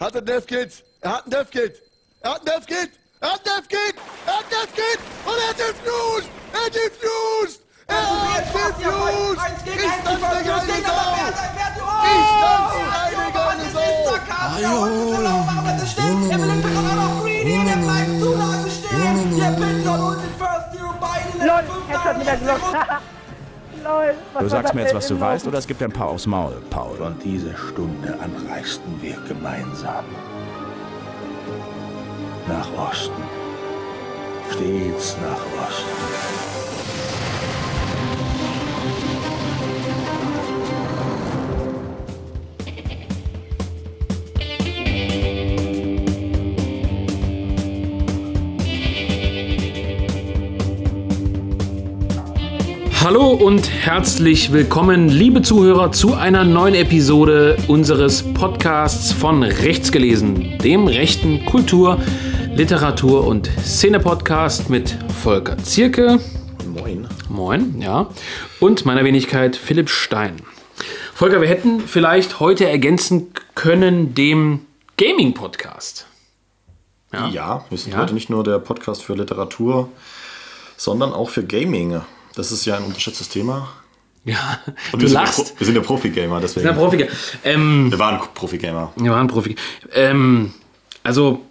Hat ein Death-Kit. Er hat ein Death-Kit. Er hat ein Death-Kit. Er hat ein Death-Kit. Er hat ein Death-Kit. Und er hat defused. Er defused. Er hat defused. Ist das eine geile Sau? Ist das eine geile Sau? LOL, was Du sagst mir jetzt, was du weißt, oder es gibt ein paar aufs Maul, Paul. Von dieser Stunde an reisten wir gemeinsam nach Osten. Stets nach Osten. Hallo und herzlich willkommen, liebe Zuhörer, zu einer neuen Episode unseres Podcasts von Rechts gelesen, dem rechten Kultur-, Literatur- und Szene-Podcast mit Volker Zierke. Moin. Moin, ja. Und meiner Wenigkeit Philipp Stein. Volker, wir hätten vielleicht heute ergänzen können dem Gaming-Podcast. Ja, wir sind Ja. heute nicht nur der Podcast für Literatur, sondern auch für Gaming. Das ist ja ein unterschätztes Thema. Ja, Und du wir, sind ja lachst. Wir sind ja Profi-Gamer, deswegen. Ja, Profi. Ähm, wir waren Profi-Gamer. Wir waren Profi. Ähm, also,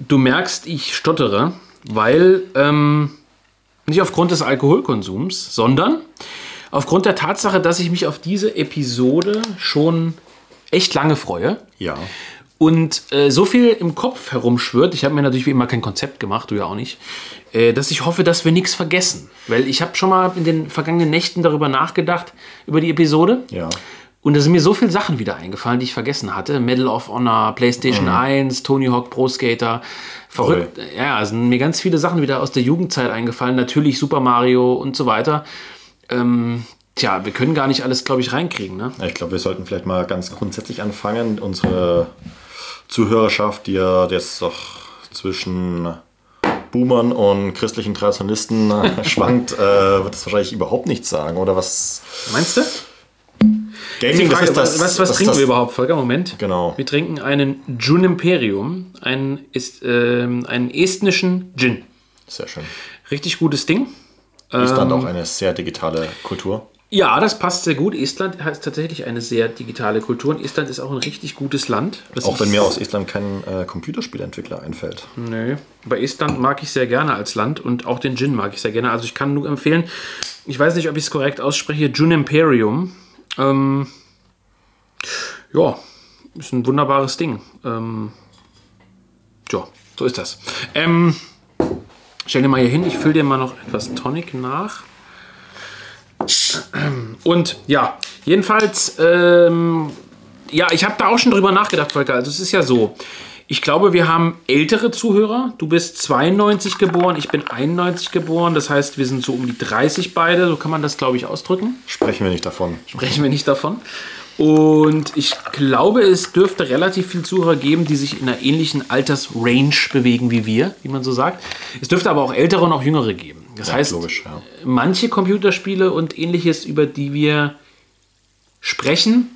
du merkst, ich stottere, weil ähm, nicht aufgrund des Alkoholkonsums, sondern aufgrund der Tatsache, dass ich mich auf diese Episode schon echt lange freue Ja. Und äh, so viel im Kopf herumschwirrt. Ich habe mir natürlich wie immer kein Konzept gemacht, du ja auch nicht, äh, dass ich hoffe, dass wir nichts vergessen. Weil ich habe schon mal in den vergangenen Nächten darüber nachgedacht, über die Episode. Ja. Und da sind mir so viele Sachen wieder eingefallen, die ich vergessen hatte. Medal of Honor, PlayStation 1, Tony Hawk Pro Skater. Verrückt. Ja, es sind mir ganz viele Sachen wieder aus der Jugendzeit eingefallen. Natürlich Super Mario und so weiter. Ähm, tja, wir können gar nicht alles, glaube ich, reinkriegen. Ne? Ich glaube, wir sollten vielleicht mal ganz grundsätzlich anfangen. Unsere Zuhörerschaft, die ja jetzt doch zwischen Boomern und christlichen Traditionalisten äh, schwankt, äh, wird das wahrscheinlich überhaupt nichts sagen. Oder was? Meinst du? Gaming, Frage, was, was das ist trinken das- wir überhaupt, Volker? Moment. Genau. Wir trinken einen Jun Imperium, einen, ist, ähm, einen estnischen Gin. Sehr schön. Richtig gutes Ding. Island Ähm, auch eine sehr digitale Kultur. Ja, das passt sehr gut. Estland hat tatsächlich eine sehr digitale Kultur und Estland ist auch ein richtig gutes Land. Auch wenn mir aus Estland kein äh, Computerspielentwickler einfällt. Nö. Aber Estland mag ich sehr gerne als Land und auch den Gin mag ich sehr gerne. Also ich kann nur empfehlen, ich weiß nicht, ob ich es korrekt ausspreche, Gin Imperium. Ähm, ja, ist ein wunderbares Ding. Ähm, ja, so ist das. Ähm, stell dir mal hier hin, ich fülle dir mal noch etwas Tonic nach. Und ja, jedenfalls, ähm, ja, ich habe da auch schon drüber nachgedacht, Volker. Also es ist ja so, ich glaube, wir haben ältere Zuhörer. Du bist 92 geboren, ich bin 91 geboren. Das heißt, wir sind so um die 30 beide. So kann man das, glaube ich, ausdrücken. Sprechen wir nicht davon. Sprechen wir nicht davon. Und ich glaube, es dürfte relativ viele Zuhörer geben, die sich in einer ähnlichen Altersrange bewegen wie wir, wie man so sagt. Es dürfte aber auch ältere und auch jüngere geben. Das Ja, heißt, logisch, ja. manche Computerspiele und ähnliches, über die wir sprechen,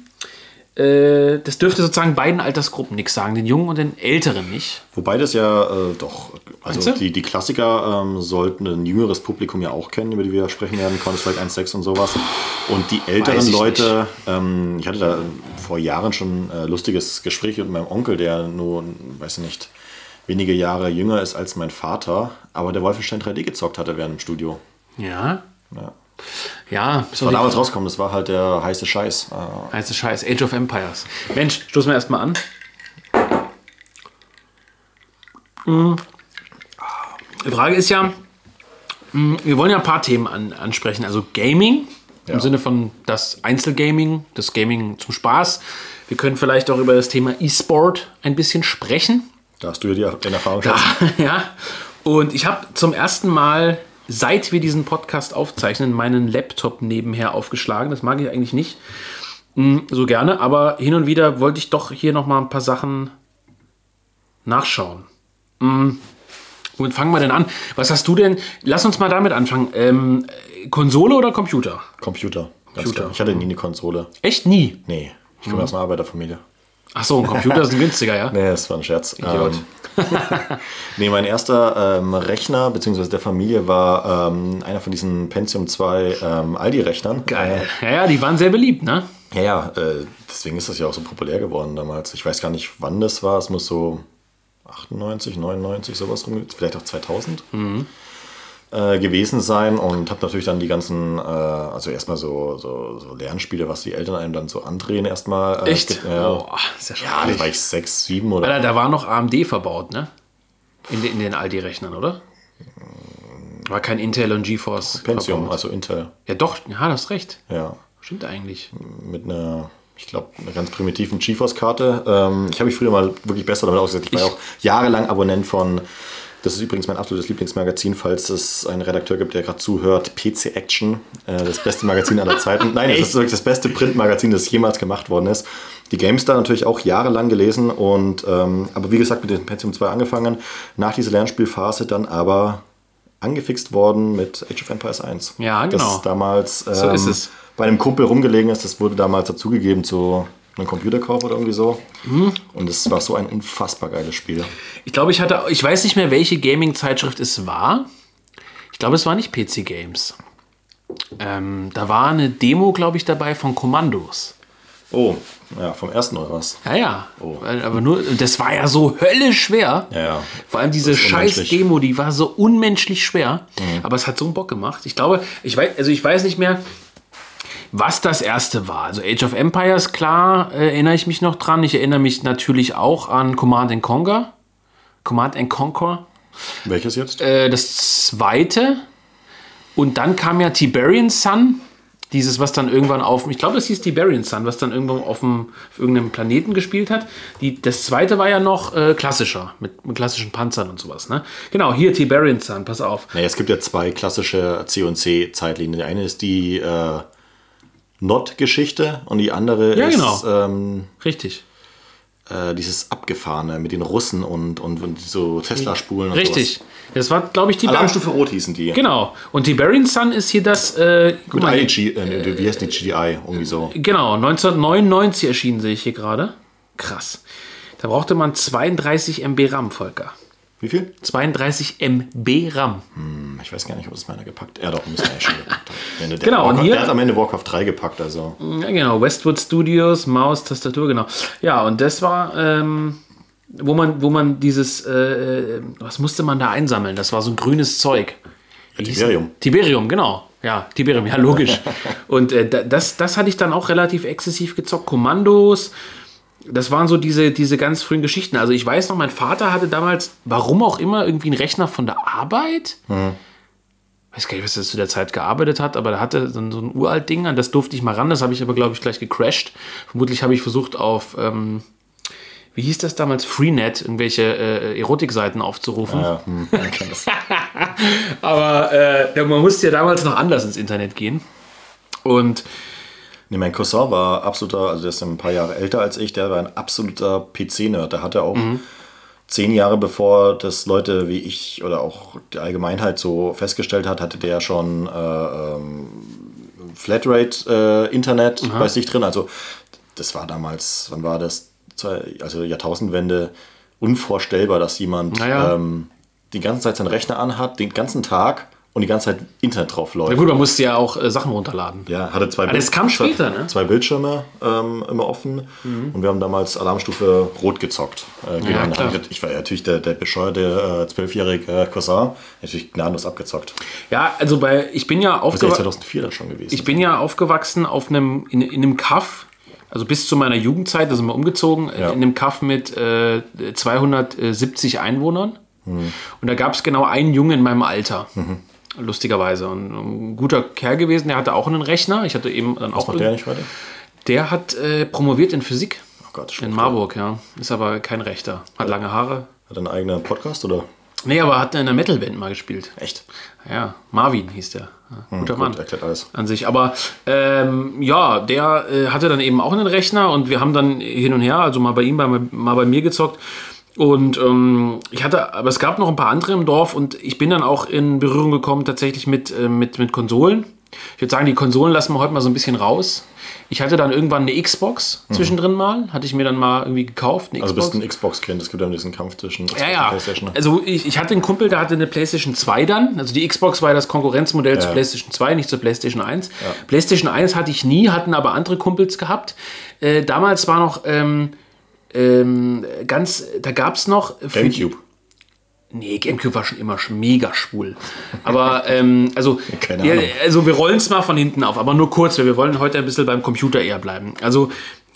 äh, das dürfte sozusagen beiden Altersgruppen nichts sagen, den Jungen und den Älteren nicht. Wobei das ja äh, doch, also die, die Klassiker ähm, sollten ein jüngeres Publikum ja auch kennen, über die wir sprechen werden, Counter-Strike 1.6 und sowas. Und die älteren ich Leute, ähm, ich hatte da vor Jahren schon ein äh, lustiges Gespräch mit meinem Onkel, der nur, weiß ich nicht, wenige Jahre jünger ist als mein Vater, aber der Wolfenstein 3D gezockt hatte während dem Studio. Ja. Ja. Ja, Das war damals rausgekommen, das war halt der heiße Scheiß. Äh, Heißt Scheiß, Age of Empires. Mensch, stoßen wir erstmal an. Mm. Die Frage ist ja, mm, wir wollen ja ein paar Themen an, ansprechen. Also Gaming, im Ja. Sinne von das Einzelgaming, das Gaming zum Spaß. Wir können vielleicht auch über das Thema E-Sport ein bisschen sprechen. Da hast du ja die, den Erfahrungsschatz. ja. Und ich habe zum ersten Mal, seit wir diesen Podcast aufzeichnen, meinen Laptop nebenher aufgeschlagen. Das mag ich eigentlich nicht mm, so gerne, aber hin und wieder wollte ich doch hier noch mal ein paar Sachen nachschauen. Womit fangen wir denn an? Was hast du denn? Lass uns mal damit anfangen. Ähm, Konsole oder Computer? Computer. Computer. Ich hatte nie eine Konsole. Echt nie. Nee, ich komme aus einer Arbeiterfamilie. Ach so, ein Computer ist ein günstiger, ja? Nee, das war ein Scherz. Idiot. Ähm, nee, mein erster ähm, Rechner, beziehungsweise der Familie, war ähm, einer von diesen Pentium 2 ähm, Aldi-Rechnern. Geil. Ja, ja, die waren sehr beliebt, ne? Ja, ja, äh, deswegen ist das ja auch so populär geworden damals. Ich weiß gar nicht, wann das war. Es muss so 98, 99, sowas rum, vielleicht auch 2000 äh, gewesen sein. Und habe natürlich dann die ganzen, äh, also erstmal so, so, so Lernspiele, was die Eltern einem dann so andrehen, erstmal. Äh, Echt? Ja, Oh, ist ja ja da war ich sechs, sieben oder. Alter, da war noch AMD verbaut, ne? In, den- in den Aldi-Rechnern, oder? War kein Intel und GeForce. Pentium, verbaut. also Intel. Ja, doch, ja, du hast recht. Ja. Stimmt eigentlich. mit einer, ich glaube, einer ganz primitiven GeForce-Karte. Ähm, ich habe mich früher mal wirklich besser damit ausgesetzt. Ich war ja auch jahrelang Abonnent von, das ist übrigens mein absolutes Lieblingsmagazin, falls es einen Redakteur gibt, der gerade zuhört, PC Action, äh, das beste Magazin aller Zeiten. Nein, das ist wirklich das beste Printmagazin, das jemals gemacht worden ist. Die GameStar natürlich auch jahrelang gelesen und, ähm, aber wie gesagt, mit dem Pentium 2 angefangen, nach dieser Lernspielphase dann aber angefixt worden mit Age of Empires 1. Ja, genau. Das damals ähm, So ist es. bei einem Kumpel rumgelegen ist. Das wurde damals dazugegeben zu einem Computerkauf oder irgendwie so. Mhm. Und es war so ein unfassbar geiles Spiel. Ich glaube, ich hatte, ich weiß nicht mehr, welche Gaming-Zeitschrift es war. Ich glaube, es war nicht PC Games. Ähm, da war eine Demo, glaube ich, dabei von Kommandos. Oh, ja, vom ersten oder was? Ja, ja. Oh. Aber nur, das war ja so höllisch schwer. Ja, ja. Vor allem diese scheiß. Mhm. Demo, die war so unmenschlich schwer. Aber es hat so einen Bock gemacht. Ich glaube, ich weiß, also ich weiß nicht mehr, was das erste war. Also Age of Empires, klar, äh, erinnere ich mich noch dran. Ich erinnere mich natürlich auch an Command and Conquer. Command and Conquer. Welches jetzt? Äh, das zweite. Und dann kam ja Tiberian Sun. Dieses, was dann irgendwann auf, ich glaube, das hieß Tiberian Sun, was dann irgendwann auf, dem, auf irgendeinem Planeten gespielt hat. Die, das zweite war ja noch äh, klassischer, mit, mit klassischen Panzern und sowas. Ne? Genau, hier Tiberian Sun, pass auf. Naja, es gibt ja zwei klassische C&C-Zeitlinien. Die eine ist die äh, Not-Geschichte und die andere Ja, ist genau. ähm, Richtig. äh, dieses Abgefahrene mit den Russen und, und, und so Tesla-Spulen und Richtig. sowas. Das war, glaube ich, Tiberian Alarmstufe Rot hießen die. Genau. Und Tiberian Sun ist hier das. Äh, Mit mal, IDG, äh, wie heißt die GDI? Irgendwie so. Genau, 1999 erschienen sehe ich hier gerade. Krass. Da brauchte man 32 MB RAM, Volker. Wie viel? 32 MB RAM. Ich weiß gar nicht, ob es meiner gepackt Er doch, müsste eigentlich schon gepackt haben. Genau, und Warcraft, hier- Der hat am Ende Warcraft 3 gepackt, also. Ja, genau. Westwood Studios, Maus, Tastatur, genau. Ja, und das war, ähm, wo man, wo man dieses, äh, was musste man da einsammeln? Das war so ein grünes Zeug. Hieß Tiberium. Tiberium, genau. Ja, Tiberium, ja, logisch. und äh, da- das, das hatte ich dann auch relativ exzessiv gezockt. Kommandos, das waren so diese, diese ganz frühen Geschichten. Also ich weiß noch, mein Vater hatte damals, warum auch immer, irgendwie einen Rechner von der Arbeit. Weiß gar nicht, was er zu der Zeit gearbeitet hat, aber er hatte so ein, so ein uralt Ding, an das durfte ich mal ran. Das habe ich aber, glaube ich, gleich gecrashed. Vermutlich habe ich versucht auf, ähm, wie hieß das damals, Freenet, irgendwelche äh, Erotikseiten aufzurufen. Ja, hm, ja, das. Aber äh, man musste ja damals noch anders ins Internet gehen. Und Nee, mein Cousin war absoluter, also der ist ein paar Jahre älter als ich, der war ein absoluter PC-Nerd. Der hatte auch zehn Jahre bevor das Leute wie ich oder auch die Allgemeinheit so festgestellt hat, hatte der schon äh, ähm, Flatrate-Internet bei sich drin. Also das war damals, wann war das? Also Jahrtausendwende unvorstellbar, dass jemand Naja. ähm, die ganze Zeit seinen Rechner anhat, den ganzen Tag und die ganze Zeit Internet drauf läuft. na gut, man musste ja auch äh, Sachen runterladen. Ja, hatte zwei, das kam zwei, später, ne? Mhm. zwei Bildschirme ähm, immer offen und wir haben damals Alarmstufe Rot gezockt. Äh, gegeneinander. klar. ich war ja natürlich der, der bescheuerte äh, zwölfjährige Cousin, natürlich gnadenlos abgezockt. Ja, also bei, ich bin ja ja aufgewachsen. 2004 da schon gewesen. Ich bin ja aufgewachsen auf einem, in, in einem Kaff, also bis zu meiner Jugendzeit, da sind wir umgezogen, Ja. in einem Kaff mit äh, 270 Einwohnern. Mhm. Und da gab es genau einen Jungen in meinem Alter. Lustigerweise. Und ein guter Kerl gewesen, der hatte auch einen Rechner. Ich hatte eben dann Was auch. macht der nicht heute? Der hat äh, promoviert in Physik Oh Gott, in. Marburg, ja. Ist aber kein Rechter. Hat lange Haare. Hat einen eigenen Podcast oder? Nee, aber hat in der Metal-Band mal gespielt. Echt? Ja, Marvin hieß der. Ja, guter Gut, Mann. erklärt alles. an sich. Aber ähm, ja, der äh, hatte dann eben auch einen Rechner und wir haben dann hin und her, also mal bei ihm, mal, mal bei mir gezockt. Und ähm, ich hatte, aber es gab noch ein paar andere im Dorf und ich bin dann auch in Berührung gekommen tatsächlich mit, äh, mit, mit Konsolen. Ich würde sagen, die Konsolen lassen wir heute mal so ein bisschen raus. Ich hatte dann irgendwann eine Xbox zwischendrin mal, hatte ich mir dann mal irgendwie gekauft. Eine Mhm. Also bist ein Xbox-Kind, es gibt ja diesen Kampf zwischen Xbox Ja, und ja. PlayStation. Also ich, ich hatte einen Kumpel, der hatte eine PlayStation 2 dann. Also die Xbox war ja das Konkurrenzmodell zur Ja. PlayStation 2, nicht zur PlayStation 1. PlayStation 1 hatte ich nie, hatten aber andere Kumpels gehabt. Äh, damals war noch ähm, ähm, ganz, da gab es noch die- Gamecube. Nee, Gamecube war schon immer mega schwul. Aber, ähm, also, Keine ja, also wir rollen es mal von hinten auf, aber nur kurz, weil wir wollen heute ein bisschen beim Computer eher bleiben. Also,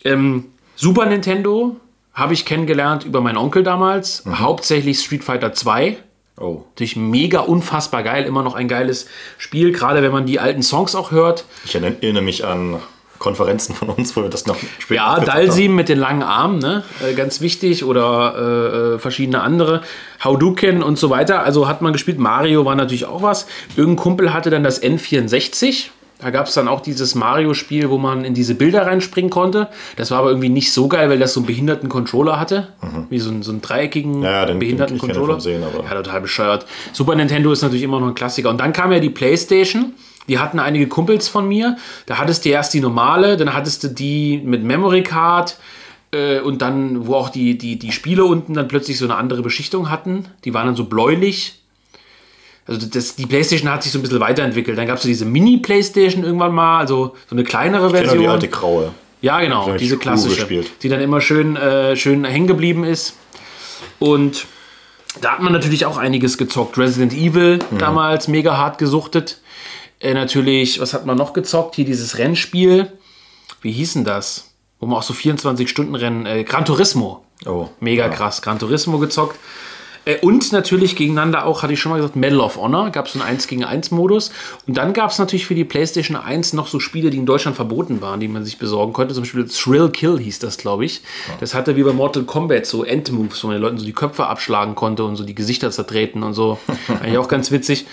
ähm, Super Nintendo habe ich kennengelernt über meinen Onkel damals, Mhm. hauptsächlich Street Fighter 2. Oh. Natürlich mega unfassbar geil, immer noch ein geiles Spiel, gerade wenn man die alten Songs auch hört. Ich erinnere mich an Konferenzen von uns, wo wir das noch später Ja. Dalsim mit den langen Armen, ne? Äh, ganz wichtig. Oder äh, äh, verschiedene andere. Hadouken und so weiter. Also hat man gespielt. Mario war natürlich auch was. Irgendein Kumpel hatte dann das N64. Da gab es dann auch dieses Mario-Spiel, wo man in diese Bilder reinspringen konnte. Das war aber irgendwie nicht so geil, weil das so einen behinderten Controller hatte. Wie so, einen- so einen dreieckigen Mhm. Ja, den- behinderten den- Controller. Sehen, ja, total bescheuert. Super Nintendo ist natürlich immer noch ein Klassiker. Und dann kam ja die Playstation. Die hatten einige Kumpels von mir. Da hattest du erst die normale, dann hattest du die mit Memory Card äh, und dann, wo auch die, die, die Spiele unten dann plötzlich so eine andere Beschichtung hatten. Die waren dann so bläulich. Also das, die Playstation hat sich so ein bisschen weiterentwickelt. Dann gab es so diese Mini-Playstation irgendwann mal, also so eine kleinere Ich Version. die alte graue. Ja, genau, ich diese klassische, die dann immer schön, äh, schön hängen geblieben ist. Und da hat man natürlich auch einiges gezockt. Resident Evil Mhm. damals mega hart gesuchtet. Äh, natürlich, was hat man noch gezockt? Hier dieses Rennspiel. Wie hieß denn das? Wo man auch so 24-Stunden-Rennen, äh, Gran Turismo. Oh. Mega krass, Gran Turismo gezockt. Äh, Und natürlich gegeneinander auch, hatte ich schon mal gesagt, Medal of Honor. Gab es so einen 1 gegen 1 Modus. Und dann gab es natürlich für die PlayStation 1 noch so Spiele, die in Deutschland verboten waren, die man sich besorgen konnte. Zum Beispiel Thrill Kill hieß das, glaube ich. Das hatte wie bei Mortal Kombat so Endmoves, wo man den Leuten so die Köpfe abschlagen konnte und so die Gesichter zertreten und so. Eigentlich auch ganz witzig.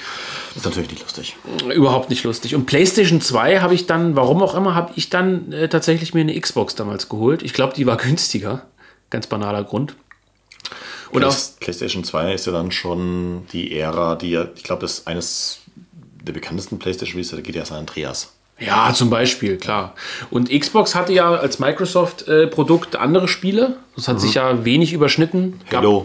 Ist natürlich nicht lustig. Überhaupt nicht lustig. Und PlayStation 2 habe ich dann, warum auch immer, habe ich dann äh, tatsächlich mir eine Xbox damals geholt. Ich glaube, die war günstiger. Ganz banaler Grund. Und Play- auf, PlayStation 2 ist ja dann schon die Ära, die ja, ich glaube, das ist eines der bekanntesten PlayStation-Spiele, da geht ja San Andreas. Ja, zum Beispiel, klar. Und Xbox hatte ja als Microsoft-Produkt andere Spiele. Das hat sich ja wenig überschnitten. Gab- Mhm. Halo,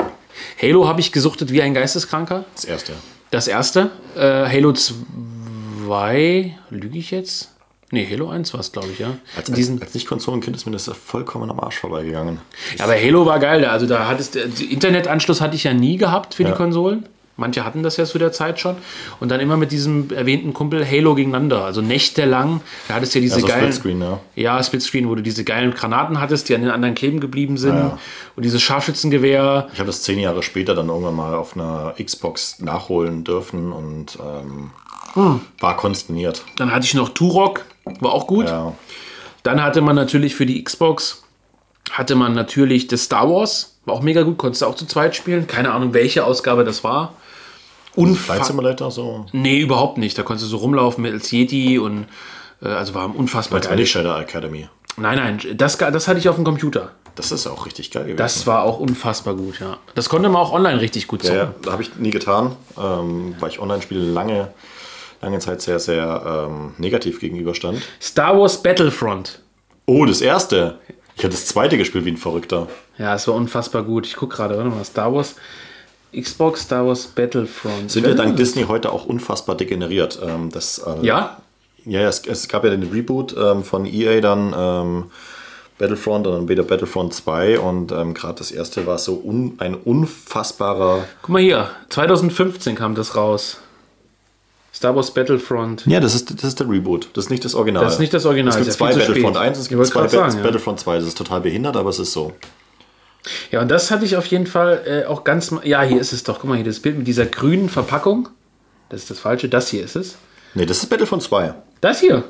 Halo habe ich gesuchtet wie ein Geisteskranker. das erste. Das erste. Äh, Halo 2, lüge ich jetzt? Nee, Halo 1 war es, glaube ich, ja. Als, als, als Nicht-Konsolenkind ist mir das ja vollkommen am Arsch vorbeigegangen. ja, aber Halo war geil. Also da hattest du, Internetanschluss hatte ich ja nie gehabt für die Ja. Konsolen. Manche hatten das ja zu der Zeit schon. Und dann immer mit diesem erwähnten Kumpel Halo gegeneinander. Also nächtelang. Da hattest du ja diese Also geilen... Splitscreen, ja. Ja, Splitscreen, wo du diese geilen Granaten hattest, die an den anderen kleben geblieben sind. Ja, ja. Und dieses Scharfschützengewehr. Ich habe das zehn Jahre später dann irgendwann mal auf einer Xbox nachholen dürfen und ähm, Hm. war konsterniert. Dann hatte ich noch Turok, war auch gut. Ja. Dann hatte man natürlich für die Xbox, hatte man natürlich das Star Wars, war auch mega gut, konntest du auch zu zweit spielen. Keine Ahnung, welche Ausgabe das war. Flight Unfa Simulator so. nee, überhaupt nicht. Da konntest du so rumlaufen mit als Yeti und äh, also war unfassbar geil. Shadow Academy. Nein, nein, das, das hatte ich auf dem Computer. Das ist auch richtig geil gewesen. Das war auch unfassbar gut, ja. Das konnte man auch online richtig gut ja, zocken. ja, da habe ich nie getan, ähm, weil ich Online-Spiele lange, lange Zeit sehr, sehr ähm, negativ gegenüberstand. Star Wars Battlefront. Oh, das erste. Ich habe das zweite gespielt wie ein Verrückter. Ja, es war unfassbar gut. Ich gucke gerade, warte mal, Star Wars, Xbox, Star Wars Battlefront. Sind ja dank Disney heute auch unfassbar degeneriert. Ähm, das, äh, Ja? Ja, es, es gab ja den Reboot ähm, von EA dann ähm, Battlefront und dann wieder Battlefront 2 und ähm, gerade das erste war so un, ein unfassbarer. Guck mal hier, 2015 kam das raus. Star Wars Battlefront. Ja, das ist, das ist der Reboot. Das ist nicht das Original. Das ist nicht das Original, Es gibt zwei Battlefront spät. 1, es gibt zwei. Battlefront 2. Das ist total behindert, aber es ist so. Ja, und das hatte ich auf jeden Fall äh, auch ganz. Ja, hier ist es doch. Guck mal hier, das Bild mit dieser grünen Verpackung. Das ist das Falsche. Das hier ist es. Nee, das ist Battlefront 2, Das hier.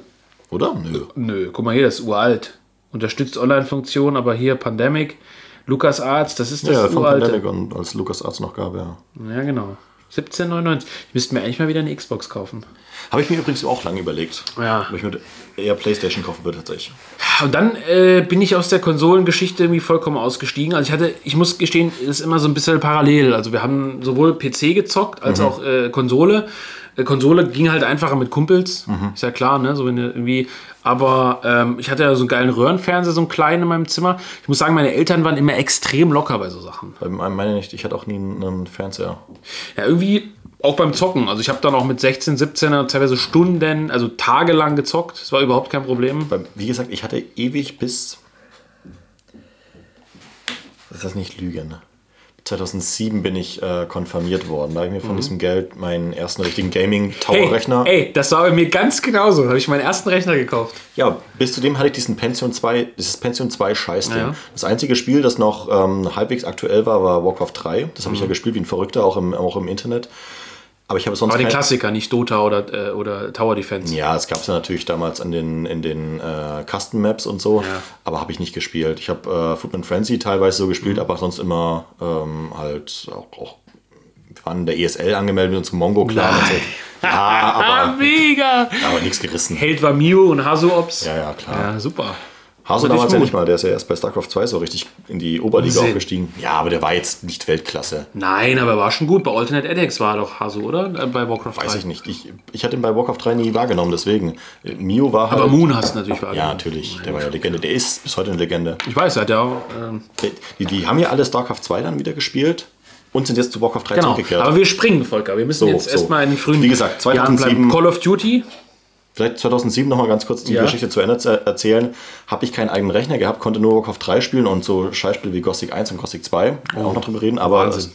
oder? Nö. Nö, guck mal hier, das ist uralt. Unterstützt Online-Funktion, aber hier Pandemic. Lukas Arts, das ist das Ja, von uralte. Pandemic und als LucasArts noch gab, ja. Ja, genau. 1799. Ich müsste mir eigentlich mal wieder eine Xbox kaufen. Habe ich mir übrigens auch lange überlegt. Ja. Ob ich mir eher Playstation kaufen würde tatsächlich. Und dann äh, bin ich aus der Konsolengeschichte irgendwie vollkommen ausgestiegen. Also ich hatte, ich muss gestehen, ist immer so ein bisschen parallel. Also wir haben sowohl PC gezockt als auch äh, Konsole. Äh, Konsole ging halt einfacher mit Kumpels, Mhm. ist ja klar, ne? So wenn irgendwie. Aber ähm, ich hatte ja so einen geilen Röhrenfernseher, so einen kleinen in meinem Zimmer. Ich muss sagen, meine Eltern waren immer extrem locker bei so Sachen. Bei meinem meine nicht, ich hatte auch nie einen, Fernseher. Ja, irgendwie auch beim Zocken. Also ich habe dann auch mit 16, 17 teilweise Stunden, also tagelang gezockt. Das war überhaupt kein Problem. Wie gesagt, ich hatte ewig bis. Das ist nicht Lügen. 2007 bin ich äh, konfirmiert worden. Da habe ich mir von diesem Geld meinen ersten richtigen Mhm. Hey, Gaming-Tower-Rechner. ey, das war bei mir ganz genauso. Da habe ich meinen ersten Rechner gekauft. Ja, bis zu dem hatte ich diesen Pension 2, dieses Pension 2 Scheißding. Ja. Das einzige Spiel, das noch ähm, halbwegs aktuell war, war Warcraft 3. Das habe ich ja gespielt wie ein Verrückter, auch im, auch im Internet. Aber ich habe sonst Aber kein- Klassiker, nicht Dota oder, äh, oder Tower Defense. Ja, es gab es ja natürlich damals in den, in den äh, Custom Maps und so, Ja. aber habe ich nicht gespielt. Ich habe äh, Footman Frenzy teilweise so gespielt, Mhm. aber sonst immer ähm, halt auch, auch, wir waren in der ESL angemeldet mit unserem Mongo-Clan und so. Ja, aber, mega! aber nichts gerissen. Held war Mew und Hasu Ops. Ja, ja, klar. Ja, super. Haso Natürlich damals ja nicht mal, der ist ja erst bei StarCraft 2 so richtig in die Oberliga Unsinn. aufgestiegen. Ja, aber der war jetzt nicht Weltklasse. Nein, aber er war schon gut. Bei Alternate EdX war er doch Hasu, oder? Äh, Bei Warcraft 3. Weiß ich nicht. Ich, ich hatte ihn bei Warcraft 3 nie wahrgenommen, deswegen. Äh, Mio war halt. Aber Moon hast du natürlich wahrgenommen. Ja, natürlich. Der war ja Legende. Der ist bis heute eine Legende. Ich weiß, er hat ja auch. Ähm, Die, die haben ja alle StarCraft 2 dann wieder gespielt und sind jetzt zu Warcraft 3 genau. zurückgekehrt. Aber wir springen, Volker. Wir müssen So, jetzt so. erstmal in den frühen Wie gesagt, Jahren 2007 bleiben. Call of Duty. Vielleicht 2007 noch mal ganz kurz die Ja. Geschichte zu Ende zu erzählen. Habe ich keinen eigenen Rechner gehabt, konnte nur Warcraft 3 spielen und so Scheißspiele wie Gothic 1 und Gothic 2. Auch noch drüber reden. Aber, Oh. Wahnsinn.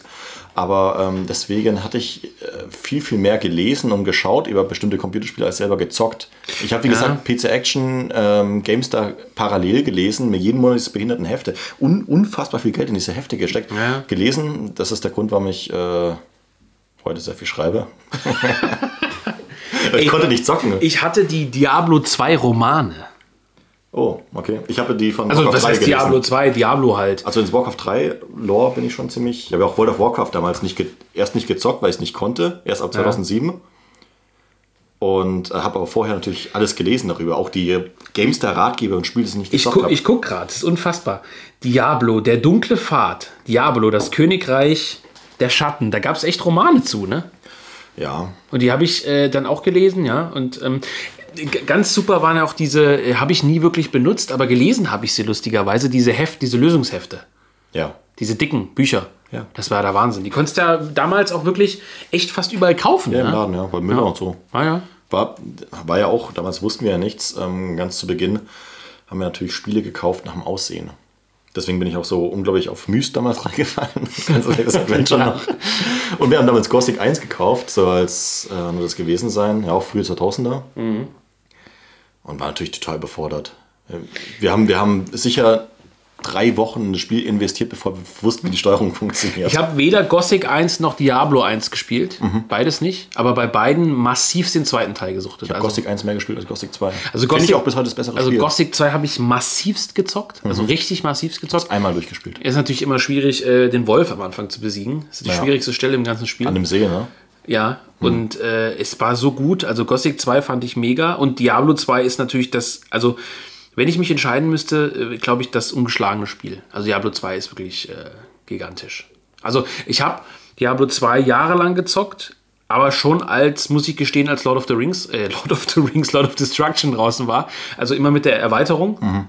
aber ähm, deswegen hatte ich äh, viel, viel mehr gelesen und geschaut über bestimmte Computerspiele als selber gezockt. Ich habe, wie Ja. gesagt, PC Action, ähm, GameStar parallel gelesen, mir jeden Monat diese behinderten Hefte. Un unfassbar viel Geld in diese Hefte gesteckt. Ja. Gelesen. Das ist der Grund, warum ich äh, heute sehr viel schreibe. ich konnte nicht zocken. Ich hatte die Diablo 2 Romane. Oh, okay. Ich habe die von Also, Warcraft was heißt 3 gelesen. Diablo 2? Diablo halt. Also ins Warcraft 3 Lore bin ich schon ziemlich. Ich habe ja auch World of Warcraft damals nicht erst nicht gezockt, weil ich es nicht konnte. Erst ab 2007. Und äh, habe aber vorher natürlich alles gelesen darüber. Auch die GameStar-Ratgeber und Spiele, die ich nicht Ich gezockt habe. ich guck gerade, das ist unfassbar. Diablo, der dunkle Pfad. Diablo, das Königreich der Schatten. Da gab es echt Romane zu, ne? Ja. Und die habe ich äh, dann auch gelesen, ja. Und ähm, ganz super waren ja auch diese, äh, habe ich nie wirklich benutzt, aber gelesen habe ich sie lustigerweise, diese Heft, diese Lösungshefte. Ja. Diese dicken Bücher. Ja. Das war der Wahnsinn. Die konntest du ja damals auch wirklich echt fast überall kaufen. Ja, im ne? Laden, ja. Bei Müller und so. Ah, ja. War, war ja auch, damals wussten wir ja nichts. Ähm, ganz zu Beginn haben wir natürlich Spiele gekauft nach dem Aussehen. Deswegen bin ich auch so unglaublich auf Myst damals reingefallen. Du das Adventure noch? Und wir haben damals Gothic 1 gekauft, so als äh, nur das gewesen sein, ja auch frühe 2000er. Und war natürlich total befordert. Äh, Wir haben, wir haben sicher drei Wochen in das Spiel investiert, bevor wir wussten, wie die Steuerung funktioniert. Ich habe weder Gothic 1 noch Diablo 1 gespielt. Beides nicht. Aber bei beiden massiv den zweiten Teil gesuchtet. Ich habe Gothic 1 mehr gespielt als Gothic 2. also Gothic, ich auch bis heute das bessere Also Spiel. Gothic 2 habe ich massivst gezockt. Also richtig massivst gezockt. Einmal durchgespielt. Ist natürlich immer schwierig, äh, den Wolf am Anfang zu besiegen. Das ist die Ja. schwierigste Stelle im ganzen Spiel. An dem See, ne? Ja, und äh, es war so gut. Also Gothic 2 fand ich mega. Und Diablo 2 ist natürlich das, also wenn ich mich entscheiden müsste, äh, glaube ich, das ungeschlagene Spiel. Also Diablo 2 ist wirklich äh, gigantisch. Also ich habe Diablo 2 jahrelang gezockt, aber schon als, muss ich gestehen, als Lord of the Rings, äh, Lord of the Rings, Lord of Destruction draußen war. Also immer mit der Erweiterung.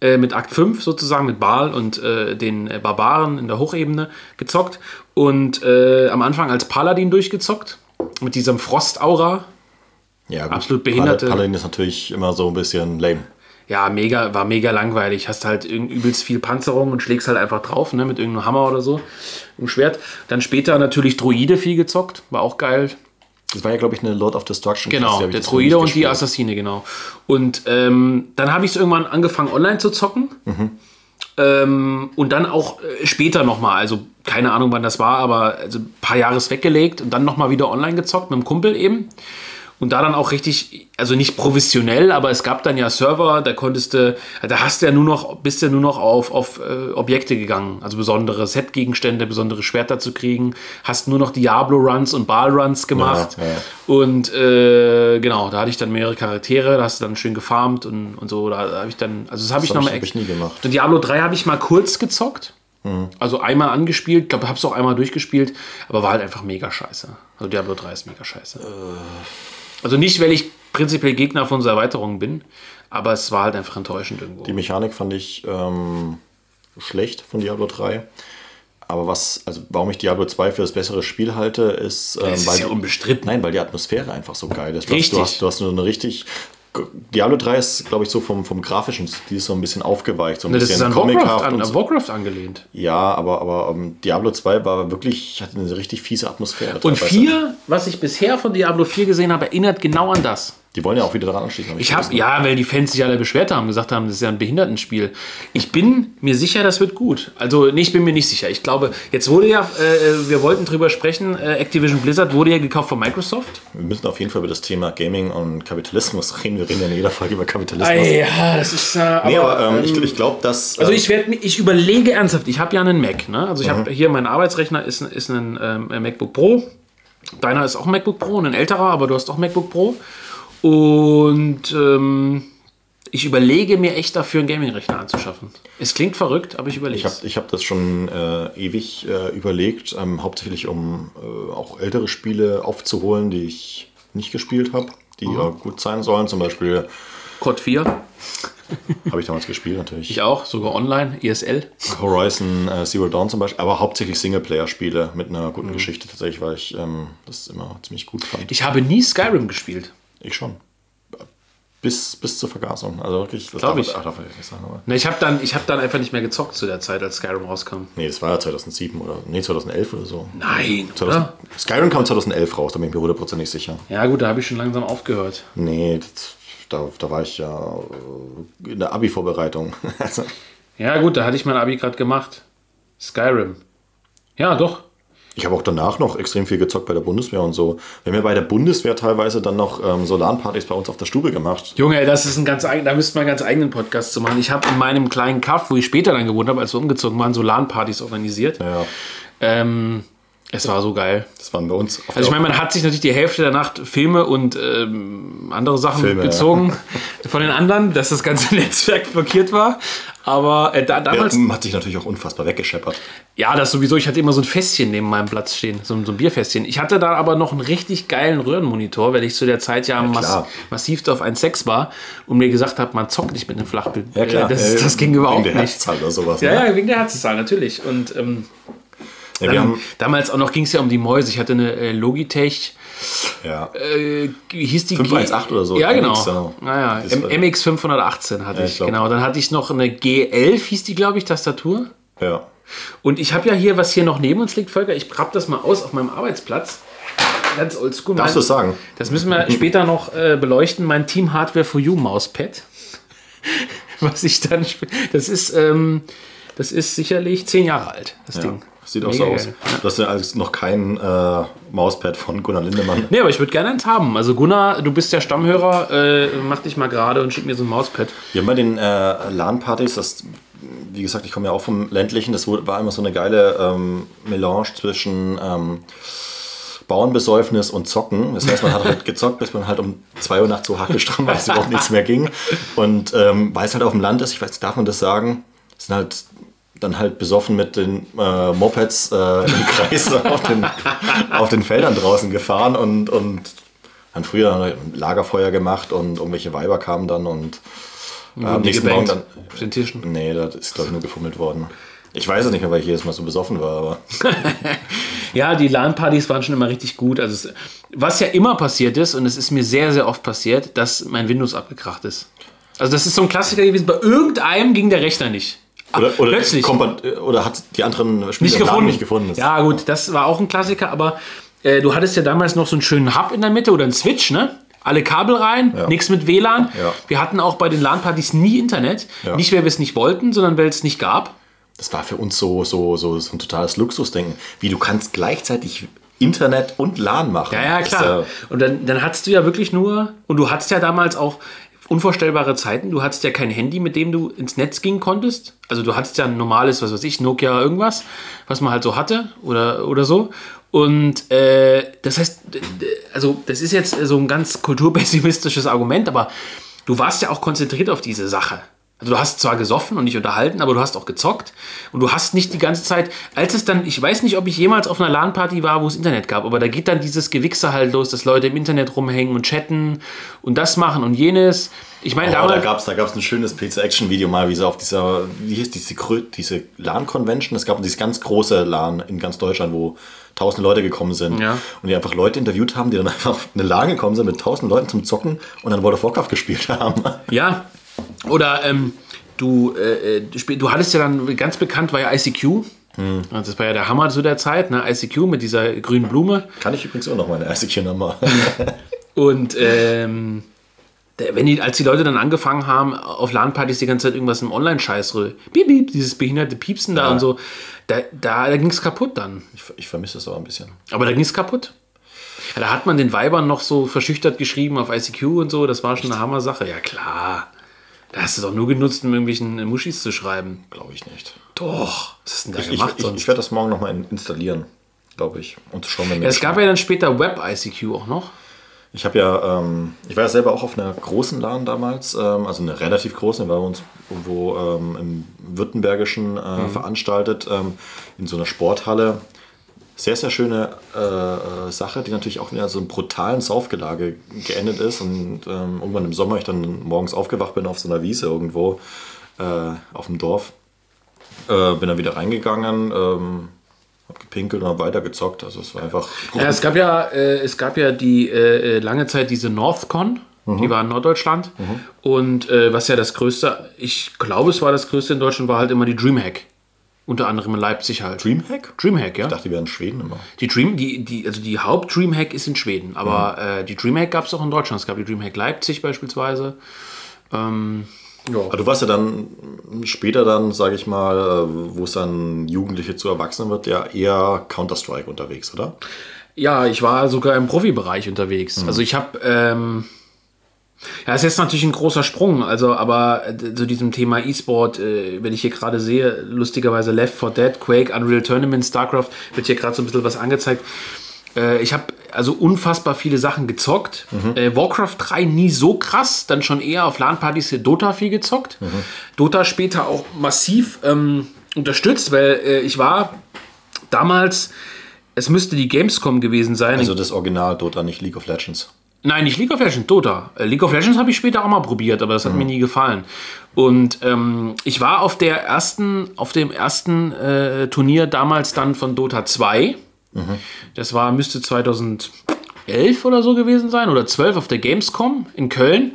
Äh, mit Akt 5 sozusagen, mit Baal und äh, den äh, Barbaren in der Hochebene gezockt. Und am Anfang als Paladin durchgezockt. Mit diesem Frostaura. Ja, gut. Absolut behinderte- Pal- Paladin ist natürlich immer so ein bisschen lame. Ja, mega, war mega langweilig. Hast halt übelst viel Panzerung und schlägst halt einfach drauf, ne, mit irgendeinem Hammer oder so. Im Schwert. Dann später natürlich Druide viel gezockt. War auch geil. Das war ja, glaube ich, eine Lord of Destruction. Genau, der Druide und die. Assassine, genau. Und ähm, dann habe ich es irgendwann angefangen, online zu zocken. Ähm, und dann auch äh, später nochmal, also keine Ahnung, wann das war, aber also ein paar Jahres weggelegt und dann nochmal wieder online gezockt mit dem Kumpel eben. Und da dann auch richtig, also nicht professionell, aber es gab dann ja Server, da konntest du, da hast du ja nur noch, bist du ja nur noch auf, auf äh, Objekte gegangen, also besondere Set-Gegenstände, besondere Schwerter zu kriegen, hast nur noch Diablo-Runs und Baal-Runs gemacht. Ja, ja. Und äh, genau, da hatte ich dann mehrere Charaktere, da hast du dann schön gefarmt und, und so. Da habe ich dann, also das habe ich nochmal ich nie gemacht. Und Diablo 3 habe ich mal kurz gezockt. Also einmal angespielt, glaube, hab's auch einmal durchgespielt, aber war halt einfach mega scheiße. Also Diablo 3 ist mega scheiße. Also nicht, weil ich prinzipiell Gegner von so Erweiterungen bin, aber es war halt einfach enttäuschend irgendwo. Die Mechanik fand ich ähm, schlecht von Diablo 3. Aber was, also warum ich Diablo 2 für das bessere Spiel halte, ist, ähm, Es ist weil ja die- unbestritten. Nein, weil die Atmosphäre einfach so geil ist. Du Richtig. Hast, du, hast, du hast nur eine richtig. Diablo 3 ist, glaube ich, so vom, vom grafischen Stil so ein bisschen aufgeweicht, so ein Ne, das ist bisschen an Warcraft, an, an. Warcraft angelehnt. Ja, aber, aber ähm, Diablo 2 war wirklich, hatte eine richtig fiese Atmosphäre. Und teilweise. 4, was ich bisher von Diablo 4 gesehen habe, erinnert genau an das. Die wollen ja auch wieder daran anschließen. Ich habe, ja, weil die Fans sich alle beschwert haben, gesagt haben, das ist ja ein Behindertenspiel. Ich bin mir sicher, das wird gut. Also, nee, ich bin mir nicht sicher. Ich glaube, jetzt wurde ja, äh, wir wollten drüber sprechen, äh, Activision Blizzard wurde ja gekauft von Microsoft. Wir müssen auf jeden Fall über das Thema Gaming und Kapitalismus reden. Wir reden ja in jeder Folge über Kapitalismus. ja, das ist. Äh, aber, nee, aber ähm, ich, ich glaube, dass. Also ähm, ich werde ich überlege ernsthaft, ich habe ja einen Mac, ne? Also ich habe hier mein Arbeitsrechner ist, ist ein ähm, MacBook Pro. Deiner ist auch ein MacBook Pro, ein älterer, aber du hast auch MacBook Pro. Und ähm, ich überlege mir echt dafür einen Gaming-Rechner anzuschaffen. Es klingt verrückt, aber ich überlege Ich habe ich hab das schon äh, ewig äh, überlegt, ähm, hauptsächlich um äh, auch ältere Spiele aufzuholen, die ich nicht gespielt habe, die Mhm. gut sein sollen. Zum Beispiel Code 4, habe ich damals gespielt natürlich. ich auch, sogar online, ESL. Horizon äh, Zero Dawn zum Beispiel, aber hauptsächlich Singleplayer-Spiele mit einer guten Mhm. Geschichte tatsächlich, weil ich ähm, das immer ziemlich gut fand. Ich habe nie Skyrim gespielt. Ich schon. Bis, bis zur Vergasung. Also wirklich, das Glaub darf, ich. ach, darf ich nicht sagen. Aber Ne, ich habe dann, ich hab dann einfach nicht mehr gezockt zu der Zeit, als Skyrim rauskam. nee, das war ja 2007 oder nee, 2011 oder so. Nein, 2000, oder? Skyrim kam 2011 raus, da bin ich mir hundertprozentig sicher. Ja gut, da habe ich schon langsam aufgehört. Nee, das, da, da war ich ja äh, in der Abi-Vorbereitung. Also, Ja gut, da hatte ich mein Abi gerade gemacht. Skyrim. Ja, doch. Ich habe auch danach noch extrem viel gezockt bei der Bundeswehr und so. Wir haben ja bei der Bundeswehr teilweise dann noch ähm, so LAN-Partys bei uns auf der Stube gemacht. Junge, das ist ein ganz eigen, da müsste man einen ganz eigenen Podcast zu machen. Ich habe in meinem kleinen Kaff, wo ich später dann gewohnt habe, als wir umgezogen waren, so LAN-Partys organisiert. Ja, Ähm, es war so geil. das waren bei uns. Auf Also ich meine, man hat sich natürlich die Hälfte der Nacht Filme und ähm, andere Sachen Filme, ja. gezogen von den anderen, dass das ganze Netzwerk blockiert war. Aber äh, da, ja, damals, hat sich natürlich auch unfassbar weggescheppert. ja, das sowieso. Ich hatte immer so ein Fässchen neben meinem Platz stehen, so, ein- so ein Bierfässchen. Ich hatte da aber noch einen richtig geilen Röhrenmonitor, weil ich zu der Zeit ja, mass klar. massiv auf 1,6 war und mir gesagt habe, man zockt nicht mit einem Flachbild. Ja, klar. Äh, Das, Äh, das ging überhaupt wegen der nicht. Herzzahl oder sowas. Ja, ne? ja, wegen der Herzzahl, natürlich. Und ähm, Ja, dann, damals auch noch ging es ja um die Mäuse. Ich hatte eine äh, Logitech, ja. äh, hieß die? 518 oder so, Ja, genau. MX, ja. Naja, MX 518 hatte Ja, ich, ich genau. Dann hatte ich noch eine G11, hieß die, glaube ich, Tastatur. ja. Und ich habe ja hier, was hier noch neben uns liegt, Volker, ich rapp das mal aus auf meinem Arbeitsplatz. Ganz oldschool. Darfst du sagen? Das müssen wir später noch äh, beleuchten. Mein Team Hardware for You Mauspad. Was ich dann. Das ist, ähm, das ist sicherlich zehn Jahre alt, das ja. Ding. Sieht auch Mega so aus. geil. Du hast ja alles noch kein äh, Mauspad von Gunnar Lindemann. Nee, aber ich würde gerne eins haben. Also Gunnar, du bist der Stammhörer, äh, mach dich mal gerade und schick mir so ein Mauspad. Wir haben bei den äh, LAN-Partys, das, wie gesagt, ich komme ja auch vom ländlichen, das war immer so eine geile ähm, Melange zwischen ähm, Bauernbesäufnis und Zocken. Das heißt, man hat halt gezockt, bis man halt um 2 Uhr nachts so hackelstramm war, dass überhaupt nichts mehr ging. Und ähm, weil es halt auf dem Land ist, ich weiß, darf man das sagen, sind halt dann halt besoffen mit den äh, Mopeds äh, im Kreis auf, den, auf den Feldern draußen gefahren und, und dann früher ein Lagerfeuer gemacht und irgendwelche Weiber kamen dann und äh, am nächsten Morgen dann. auf den Tischen. Nee, das ist glaube ich nur gefummelt worden. Ich weiß es nicht mehr, weil ich jedes Mal so besoffen war, aber Ja, die LAN-Partys waren schon immer richtig gut. Also es, was ja immer passiert ist, und es ist mir sehr, sehr oft passiert, dass mein Windows abgekracht ist. Also das ist so ein Klassiker gewesen. Bei irgendeinem ging der Rechner nicht. Oder, oder, Plötzlich. oder hat die anderen Spieler nicht gefunden. nicht gefunden. Ja, gut, das war auch ein Klassiker, aber äh, du hattest ja damals noch so einen schönen Hub in der Mitte oder einen Switch, ne? Alle Kabel rein, Ja. nichts mit WLAN. Ja. Wir hatten auch bei den LAN-Partys nie Internet. Ja. Nicht, weil wir es nicht wollten, sondern weil es nicht gab. Das war für uns so, so, so, so ein totales Luxusdenken. Wie du kannst gleichzeitig Internet und LAN machen. Ja, ja, klar. Und dann, dann hattest du ja wirklich nur, und du hattest ja damals auch unvorstellbare Zeiten. Du hattest ja kein Handy, mit dem du ins Netz gehen konntest. Also du hattest ja ein normales, was weiß ich, Nokia irgendwas, was man halt so hatte oder, oder so. Und äh, das heißt, also das ist jetzt so ein ganz kulturpessimistisches Argument, aber du warst ja auch konzentriert auf diese Sache. Also du hast zwar gesoffen und dich unterhalten, aber du hast auch gezockt und du hast nicht die ganze Zeit, als es dann, ich weiß nicht, ob ich jemals auf einer LAN-Party war, wo es Internet gab, aber da geht dann dieses Gewichse halt los, dass Leute im Internet rumhängen und chatten und das machen und jenes. Ich meine, Oh, da gab es da gab's ein schönes PC-Action-Video mal, wie sie auf dieser, wie hieß diese, diese LAN-Convention, es gab dieses ganz große LAN in ganz Deutschland, wo tausend Leute gekommen sind. Ja. Und die einfach Leute interviewt haben, die dann einfach auf eine LAN gekommen sind mit tausend Leuten zum Zocken und dann World of Warcraft gespielt haben. ja, oder ähm, du, äh, äh, du, hattest ja dann, ganz bekannt war ja ICQ. Hm. Also Das war ja der Hammer zu der Zeit, ne? ICQ mit dieser grünen Blume. Kann ich übrigens auch noch meine ICQ-Nummer. Und ähm, wenn die, als die Leute dann angefangen haben, auf LAN-Partys die ganze Zeit irgendwas im Online-Scheiß, piep, piep, dieses behinderte Piepsen da Ja. und so, da, da, da ging es kaputt dann. Ich, ich vermisse das aber ein bisschen. Aber da ging es kaputt. Ja, da hat man den Weibern noch so verschüchtert geschrieben auf ICQ und so, das war schon eine Hammer-Sache. Ja, klar. Da hast du doch nur genutzt, um irgendwelchen Muschis zu schreiben. Glaube ich nicht. Doch. Was du denn da Ich, gemacht ich, sonst? ich werde das morgen nochmal installieren, glaube ich. Und schauen wir ja, es gab ja dann später Web-ICQ auch noch. Ich habe ja, ähm, ich war ja selber auch auf einer großen LAN damals, ähm, also eine relativ große, weil wir uns irgendwo ähm, im Württembergischen äh, veranstaltet, ähm, in so einer Sporthalle. Sehr, sehr schöne äh, äh, Sache, die natürlich auch in so einem brutalen Saufgelage geendet ist. Und ähm, irgendwann im Sommer ich dann morgens aufgewacht bin auf so einer Wiese irgendwo äh, auf dem Dorf. Äh, bin dann wieder reingegangen, ähm, hab gepinkelt und hab weitergezockt. Also es war einfach Ja, es gab ja, äh, es gab ja die äh, lange Zeit diese Northcon, die war in Norddeutschland. Und äh, was ja das größte, ich glaube, es war das größte in Deutschland, war halt immer die Dreamhack. Unter anderem in Leipzig halt. Dreamhack? Dreamhack, ja. Ich dachte, die wären in Schweden immer. Die Dream, die, die, also die Haupt-Dreamhack ist in Schweden, aber äh, die Dreamhack gab es auch in Deutschland. Es gab die Dreamhack Leipzig beispielsweise. Ähm, ja. Aber du warst ja dann später dann, sage ich mal, äh, wo es dann Jugendliche zu Erwachsenen wird, ja eher Counter-Strike unterwegs, oder? Ja, ich war sogar im Profibereich unterwegs. Also ich habe, ähm, ja, es ist jetzt natürlich ein großer Sprung, also aber äh, zu diesem Thema E-Sport, äh, wenn ich hier gerade sehe, lustigerweise Left 4 Dead, Quake, Unreal Tournament, StarCraft, wird hier gerade so ein bisschen was angezeigt. Äh, ich habe also unfassbar viele Sachen gezockt. Äh, Warcraft 3 nie so krass, dann schon eher auf LAN-Partys hier Dota viel gezockt. Dota später auch massiv ähm, unterstützt, weil äh, ich war damals, es müsste die Gamescom gewesen sein. Also das Original Dota, nicht League of Legends. Nein, nicht League of Legends, Dota. Äh, League of Legends habe ich später auch mal probiert, aber das hat mir nie gefallen. Und ähm, ich war auf der ersten, auf dem ersten äh, Turnier damals dann von Dota 2. Das war, müsste 2011 oder so gewesen sein oder 12 auf der Gamescom in Köln.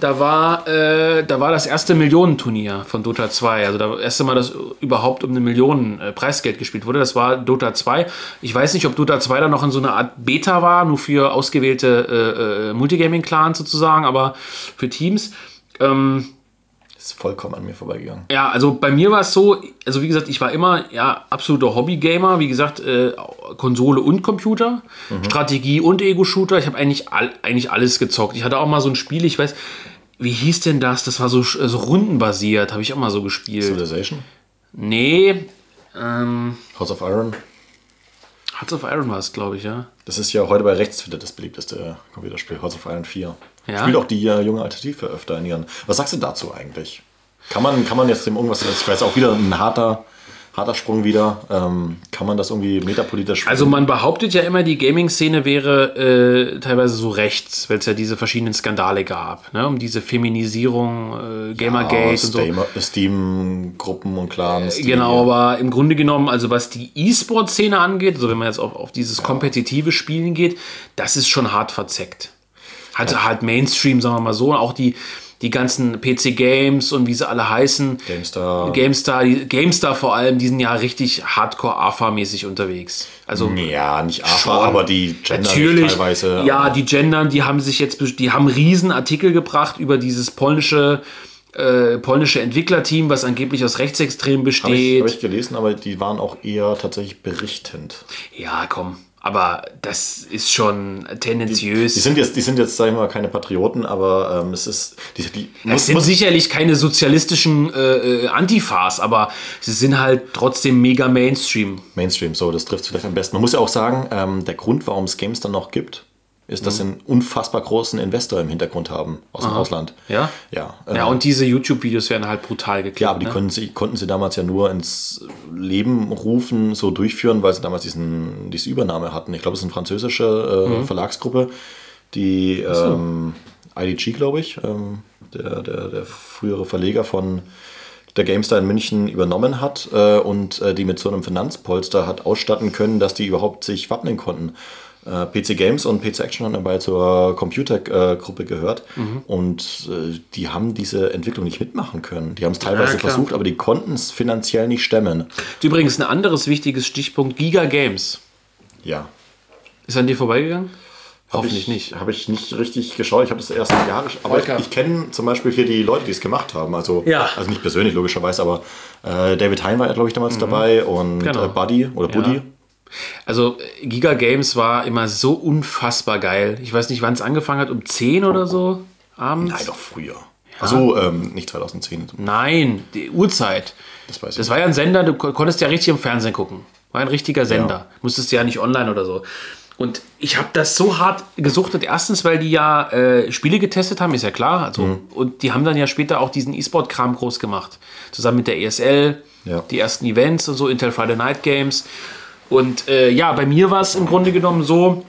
Da war, äh, da war das erste Millionenturnier von Dota 2. Also das erste Mal, dass überhaupt um eine Million äh, Preisgeld gespielt wurde. Das war Dota 2. Ich weiß nicht, ob Dota 2 dann noch in so einer Art Beta war, nur für ausgewählte äh, äh, Multigaming-Clans sozusagen, aber für Teams. Ähm, Ist vollkommen an mir vorbeigegangen. ja, also bei mir war es so, also wie gesagt, ich war immer ja absoluter Hobby-Gamer, wie gesagt, äh, Konsole und Computer, Strategie und Ego-Shooter. Ich habe eigentlich, all, eigentlich alles gezockt. Ich hatte auch mal so ein Spiel, ich weiß, wie hieß denn das? Das war so, so rundenbasiert, habe ich auch mal so gespielt. Civilization, Nee, ähm, House of Iron. Hearts of Iron war es, glaube ich, ja. Das ist ja heute bei Rechtsfilter das beliebteste Computerspiel, House of Iron 4. Ja? Spielt auch die äh, junge Alternative öfter in ihren. Was sagst du dazu eigentlich? Kann man, kann man jetzt dem irgendwas, ich weiß auch wieder ein harter, harter Sprung wieder, ähm, kann man das irgendwie metapolitisch Also man behauptet ja immer, die Gaming-Szene wäre äh, teilweise so rechts, weil es ja diese verschiedenen Skandale gab, ne? um diese Feminisierung, äh, Gamergate und so. Steam- Steam-Gruppen und Clans. die- Genau, aber im Grunde genommen, also was die E-Sport-Szene angeht, also wenn man jetzt auf, auf dieses kompetitive Spielen geht, das ist schon hart verzeckt. Hat halt Mainstream, sagen wir mal so, auch die, die ganzen PC-Games und wie sie alle heißen. GameStar. GameStar, die, GameStar vor allem, die sind ja richtig hardcore-AFA-mäßig unterwegs. Also Ja, nicht AFA, aber die Gender Natürlich, teilweise. ja, die gendern, die haben sich jetzt, die haben riesen Artikel gebracht über dieses polnische, äh, polnische Entwicklerteam, was angeblich aus Rechtsextremen Habe ich, besteht. hab ich gelesen, aber die waren auch eher tatsächlich berichtend. Ja, komm. Aber das ist schon tendenziös. Die sind jetzt, die sind jetzt, sag ich mal, keine Patrioten, aber ähm, es ist. Die, die, es sind sicherlich keine sozialistischen äh, äh, Antifas, aber sie sind halt trotzdem mega Mainstream. Mainstream, so, das trifft vielleicht am besten. Man muss ja auch sagen, ähm, der Grund, warum es Games dann noch gibt, ist, dass sie einen unfassbar großen Investor im Hintergrund haben aus dem Ausland. Ja? Ja, Ja, äh, und diese YouTube-Videos werden halt brutal geklappt. Ja, aber die ne? konnten sie, konnten sie damals ja nur ins Leben rufen, so durchführen, weil sie damals diesen, diese Übernahme hatten. Ich glaube, es ist eine französische äh, Mhm. Verlagsgruppe, die ähm, IDG, glaube ich, ähm, der, der, der frühere Verleger von der GameStar in München übernommen hat äh, und äh, die mit so einem Finanzpolster hat ausstatten können, dass die überhaupt sich wappnen konnten. Äh, PC Games und PC Action haben dabei zur Computergruppe gehört Mhm. und äh, die haben diese Entwicklung nicht mitmachen können. Die haben es teilweise Ja, versucht, aber die konnten es finanziell nicht stemmen. Übrigens ein anderes wichtiges Stichpunkt, Giga Games. Ja. Ist an dir vorbeigegangen? Hab Hoffentlich ich, nicht. Habe ich nicht richtig geschaut. Ich habe das erst Jahre. Aber ich, Volker. ich kenne zum Beispiel hier die Leute, die es gemacht haben. Also, Ja. also nicht persönlich, logischerweise, aber äh, David Hein war ja, glaube ich, damals dabei und Genau. äh, Buddy oder Ja. Buddy. Also Giga Games war immer so unfassbar geil. Ich weiß nicht, wann es angefangen hat, um 10 oder so abends? Nein, doch früher. Also ähm, nicht 2010. Nein, die Uhrzeit. Das weiß ich. Das war ja ein Sender, du ko- konntest ja richtig im Fernsehen gucken. War ein richtiger Sender. Musstest ja nicht online oder so. Und ich habe das so hart gesuchtet. Erstens, weil die ja äh, Spiele getestet haben, ist ja klar. Also, Mhm. Und die haben dann ja später auch diesen E-Sport-Kram groß gemacht. Zusammen mit der ESL, Ja. die ersten Events und so, Intel Friday Night Games. Und äh, ja, bei mir war es im Grunde genommen so,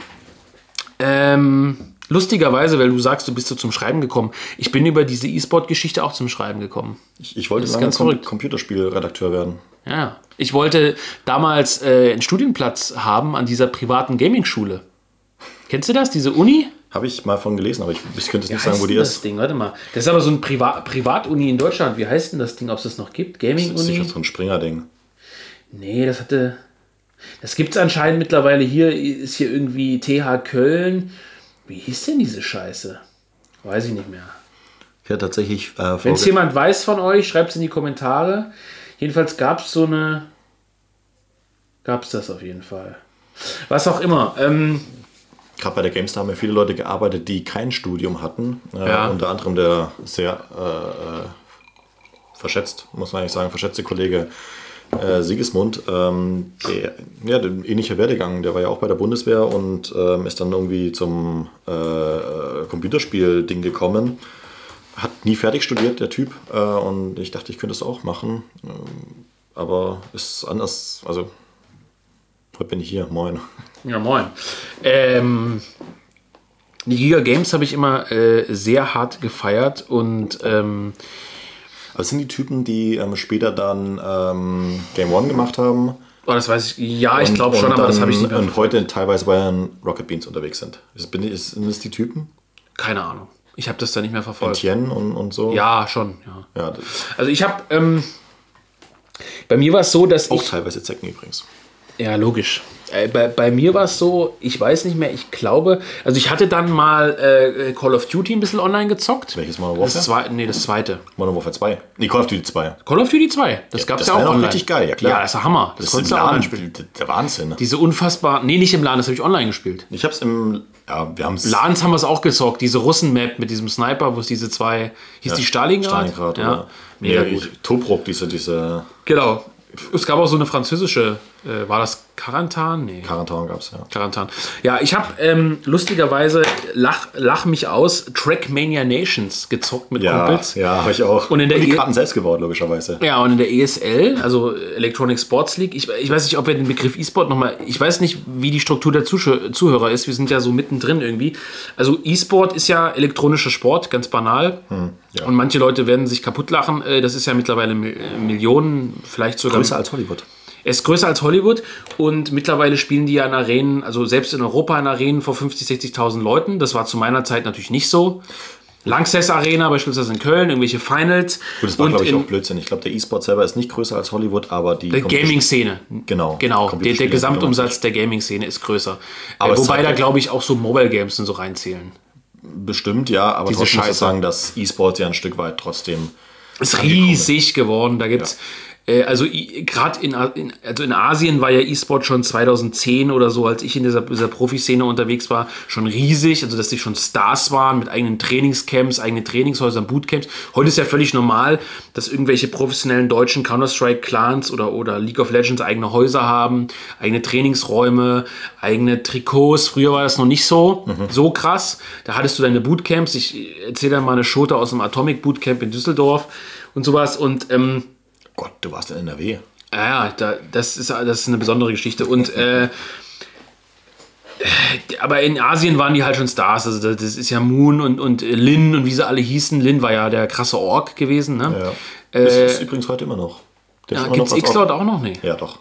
ähm, lustigerweise, weil du sagst, du bist so zum Schreiben gekommen. Ich bin über diese E-Sport-Geschichte auch zum Schreiben gekommen. Ich, ich wollte Das ganz Com. Computerspielredakteur werden. Ja, ich wollte damals äh, einen Studienplatz haben an dieser privaten Gaming-Schule. Kennst du das, diese Uni? Habe ich mal von gelesen, aber ich, ich könnte jetzt nicht sagen, wo die das ist. Ding? Warte mal. Das ist aber so ein Priva Privatuni in Deutschland. Wie heißt denn das Ding, ob es das noch gibt? Das ist sicher Gaming-Uni? so ein Springer-Ding. Nee, das hatte. Das gibt es anscheinend mittlerweile hier. Ist hier irgendwie TH Köln. Wie hieß denn diese Scheiße? Weiß ich nicht mehr. Ja, tatsächlich. Äh, Wenn es jemand weiß von euch, schreibt es in die Kommentare. Jedenfalls gab es so eine. Gab es das auf jeden Fall. Was auch immer. Ähm, Gerade bei der GameStar haben ja viele Leute gearbeitet, die kein Studium hatten. Äh, Ja. Unter anderem der sehr äh, äh, verschätzt, muss man eigentlich sagen, verschätzte Kollege äh, Sigismund. Ähm, der, ja, der ähnlicher Werdegang. Der war ja auch bei der Bundeswehr und ähm, ist dann irgendwie zum äh, Computerspiel-Ding gekommen. Hat nie fertig studiert, der Typ. Äh, und ich dachte, ich könnte es auch machen. Ähm, aber ist anders. Also, heute bin ich hier. Moin. Ja, moin. Ähm, die Giga Games habe ich immer äh, sehr hart gefeiert und ähm, Aber es sind die Typen, die ähm, später dann ähm, Game One gemacht haben. oh, das weiß ich, ja, ich und- glaube schon, und aber das dann- habe ich nicht mehr. Und heute teilweise bei Rocket Beans unterwegs sind. Ist, bin ist, sind das die Typen? Keine Ahnung. Ich habe das da nicht mehr verfolgt. Etienne und, und so? Ja, schon. Ja. ja Also ich habe, ähm, bei mir war es so, dass auch ich, teilweise Zecken übrigens. ja logisch. Äh, bei, bei mir war es so, ich weiß nicht mehr, ich glaube, also ich hatte dann mal äh, Call of Duty ein bisschen online gezockt. Welches Modern Das Warfare? zweite, nee, das zweite. Modern Warfare 2. Nee, Call of Duty 2. Call of Duty 2, das gab es das ja auch online. richtig geil, ja klar. Ja, das ist Hammer. Das, Das, konntest ist du ein auch online Laden, spielen. der Wahnsinn. Diese unfassbar, nee, nicht im Laden, das habe ich online gespielt. Ich hab's im, ja, wir haben's. Ladens haben wir es auch gezockt, diese Russen-Map mit diesem Sniper, wo es diese zwei, hieß die Stalingrad? Stalingrad, ja. oder? Mega nee, gut. Tobruk, diese, diese Genau. Es gab auch so eine französische, äh, war das Karantan? Nee. Karantan gab's, ja. Karantan. Ja, ich habe ähm, lustigerweise, lach, lach mich aus, Trackmania Nations gezockt mit Ja, Kumpels. ja, habe ich auch. Und in der die E- Karten selbst gebaut, logischerweise. Ja, und in der ESL, also Electronic Sports League, ich, ich weiß nicht, ob wir den Begriff E-Sport nochmal, ich weiß nicht, wie die Struktur der Zuschau- Zuhörer ist, wir sind ja so mittendrin irgendwie. Also E-Sport ist ja elektronischer Sport, ganz banal. Hm, ja. Und manche Leute werden sich kaputt lachen, äh, das ist ja mittlerweile Mi- Millionen, vielleicht sogar. Größer als Hollywood. Er ist größer als Hollywood und mittlerweile spielen die ja in Arenen, also selbst in Europa in Arenen vor 50.000, 60.000 Leuten. Das war zu meiner Zeit natürlich nicht so. Lanxess Arena beispielsweise in Köln, irgendwelche Finals. Gut, das war, glaube ich, in auch Blödsinn. Ich glaube, der E-Sport selber ist nicht größer als Hollywood, aber die. der Gaming-Szene. Genau. Genau, der, der Gesamtumsatz der Gaming-Szene ist größer. Aber äh, wobei da, ja- glaube ich, auch so Mobile Games und so reinzählen. Bestimmt, ja, aber Diese trotzdem muss ich Scheiße. sagen, dass E-Sport ja ein Stück weit trotzdem. Ist riesig geworden. Da gibt es Äh, also gerade in, in, also in Asien war ja E-Sport schon 2010 oder so, als ich in dieser, dieser Profiszene unterwegs war, schon riesig. Also dass die schon Stars waren mit eigenen Trainingscamps, eigenen Trainingshäusern, Bootcamps. Heute ist ja völlig normal, dass irgendwelche professionellen deutschen Counter-Strike-Clans oder, oder League of Legends eigene Häuser haben, eigene Trainingsräume, eigene Trikots. Früher war das noch nicht so, mhm. so krass. Da hattest du deine Bootcamps. Ich erzähle dir mal eine Schote aus dem Atomic Bootcamp in Düsseldorf und sowas. Und ähm, Gott, du warst in NRW. Ja, da, das, ist, das ist eine besondere Geschichte. Und äh, aber in Asien waren die halt schon Stars. Also das ist ja Moon und, und Lin und wie sie alle hießen. Lin war ja der krasse Ork gewesen. Ne? Ja. Äh, das ist übrigens heute immer noch. ja, gibt es X-Lord auch noch nicht? Ja, doch.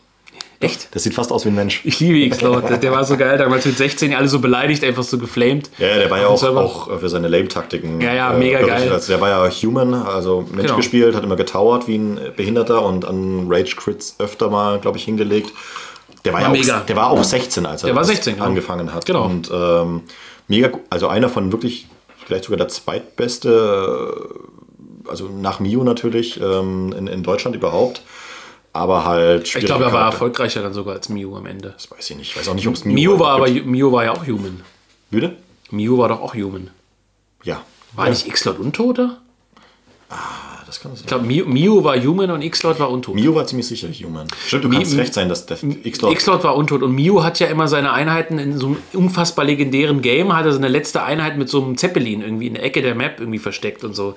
Echt? Das sieht fast aus wie ein Mensch. Ich liebe X-Lord. Der war so geil. Damals mit 16 alle so beleidigt, einfach so geflamed. Ja, der war ja auch, auch, für seine Lame-Taktiken. Ja, ja, mega äh, geil. Also der war ja Human, also Mensch genau. gespielt, hat immer getauert wie ein Behinderter und an Rage-Crits öfter mal, glaube ich, hingelegt. Der war, war ja auch, der war auch 16, als er 16, genau. angefangen hat. Genau. Und ähm, mega, also einer von wirklich, vielleicht sogar der zweitbeste, also nach Mio natürlich, ähm, in, in Deutschland überhaupt aber halt. Ich glaube, er war erfolgreicher dann sogar als Mew am Ende. Das weiß ich nicht. Ich weiß auch nicht, ob es Mew, Mew war. aber Mew war ja auch Human. Bitte? Mew war doch auch Human. Ja. War ja. nicht X-Lord Untoter? Ah, das kann sein. Ich glaube, Mew, Mew war Human und X-Lord war untot. Mew war ziemlich sicher Human. Stimmt, du Mi kannst recht sein, dass X-Lord... X-Lord war untot und Mew hat ja immer seine Einheiten in so einem unfassbar legendären Game, hat er seine letzte Einheit mit so einem Zeppelin irgendwie in der Ecke der Map irgendwie versteckt und so.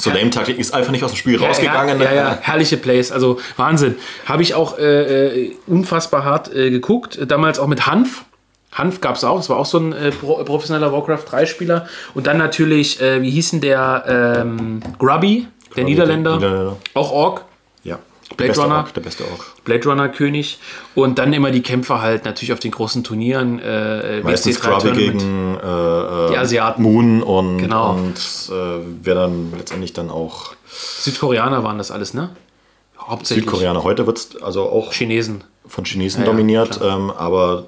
So Lame-Taktik ist einfach nicht aus dem Spiel ja, rausgegangen. Ja, ja, ja, herrliche Plays, also Wahnsinn. Habe ich auch äh, äh, unfassbar hart äh, geguckt, damals auch mit Hanf. Hanf gab es auch, das war auch so ein äh, professioneller Warcraft 3-Spieler. Und dann natürlich, äh, wie hießen der ähm, Grubby, der Niederländer, Niederländer, auch Ork. Blade Runner, Ork, der beste Ork. Blade Runner König und dann immer die Kämpfer halt natürlich auf den großen Turnieren. Äh, Meistens Grubby gegen äh, die Asiaten. Moon und, genau. und äh, wer dann letztendlich dann auch. Südkoreaner waren das alles, ne? Hauptsächlich. Südkoreaner. Heute wird es also auch Chinesen. von Chinesen ja, dominiert, ja, ähm, aber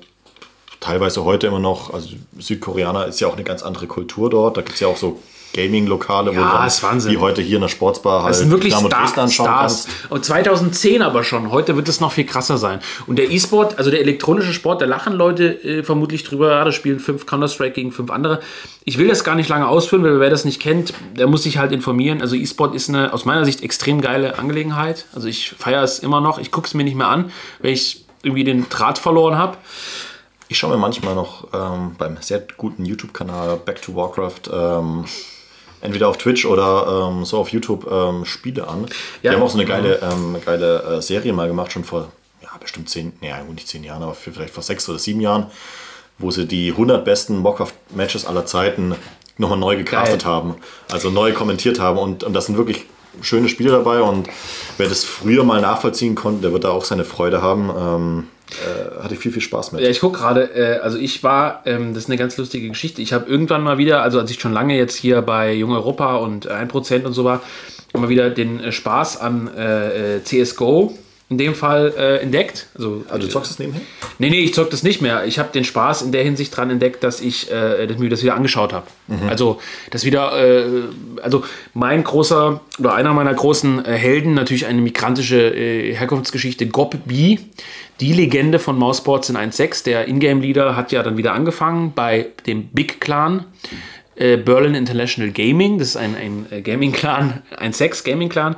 teilweise heute immer noch, also Südkoreaner ist ja auch eine ganz andere Kultur dort. Da gibt es ja auch so Gaming-Lokale, ja, wo dann, wie heute hier in der Sportsbar halt das sind wirklich Star Stars. Und 2010 aber schon. Heute wird es noch viel krasser sein. Und der E-Sport, also der elektronische Sport, da lachen Leute äh, vermutlich drüber. Ja, da spielen fünf Counter-Strike gegen fünf andere. Ich will das gar nicht lange ausführen, weil wer das nicht kennt, der muss sich halt informieren. Also E-Sport ist eine aus meiner Sicht extrem geile Angelegenheit. Also ich feiere es immer noch. Ich gucke es mir nicht mehr an, weil ich irgendwie den Draht verloren habe. Ich schaue mir manchmal noch ähm, beim sehr guten YouTube-Kanal Back to Warcraft ähm, entweder auf Twitch oder ähm, so auf YouTube ähm, Spiele an. Ja. Die haben auch so eine geile, ähm, geile äh, Serie mal gemacht, schon vor ja, bestimmt zehn, naja, nicht zehn Jahren, aber vielleicht vor sechs oder sieben Jahren, wo sie die 100 besten Warcraft-Matches aller Zeiten nochmal neu gecastet Geil. haben, also neu kommentiert haben und, und das sind wirklich schöne Spiele dabei und wer das früher mal nachvollziehen konnte, der wird da auch seine Freude haben. Äh, hatte ich viel, viel Spaß mit. Ja, ich gucke gerade, äh, also ich war, ähm, das ist eine ganz lustige Geschichte. Ich habe irgendwann mal wieder, also als ich schon lange jetzt hier bei Jung Europa und 1% und so war, immer wieder den äh, Spaß an äh, äh CSGO in dem Fall äh, entdeckt. Also, also du zockst es nebenher? Nee, nee, ich zock das nicht mehr. Ich habe den Spaß in der Hinsicht dran entdeckt, dass ich äh, dass mir das wieder angeschaut habe. Mhm. Also das wieder, äh, also mein großer oder einer meiner großen äh, Helden, natürlich eine migrantische äh, Herkunftsgeschichte, Gob B, die Legende von Mouseboards in 1.6. Der Ingame-Leader hat ja dann wieder angefangen bei dem Big Clan. Äh, Berlin International Gaming, das ist ein, ein äh, Gaming-Clan, ein Sex-Gaming-Clan,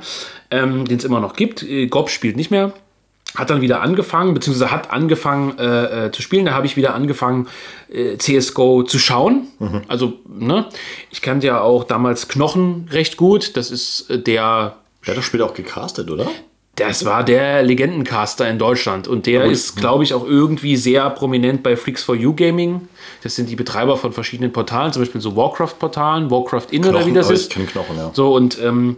ähm, den es immer noch gibt. Äh, Gob spielt nicht mehr. Hat dann wieder angefangen, beziehungsweise hat angefangen äh, äh, zu spielen. Da habe ich wieder angefangen, äh, CSGO zu schauen. Mhm. Also, ne, ich kannte ja auch damals Knochen recht gut. Das ist der. Der hat das Spiel auch gecastet, oder? Das war der Legendencaster in Deutschland und der ist, glaube ich, auch irgendwie sehr prominent bei Freaks for You Gaming. Das sind die Betreiber von verschiedenen Portalen, zum Beispiel so Warcraft-Portalen, Warcraft In oder wie das ist. Knochen, ja. So und ähm,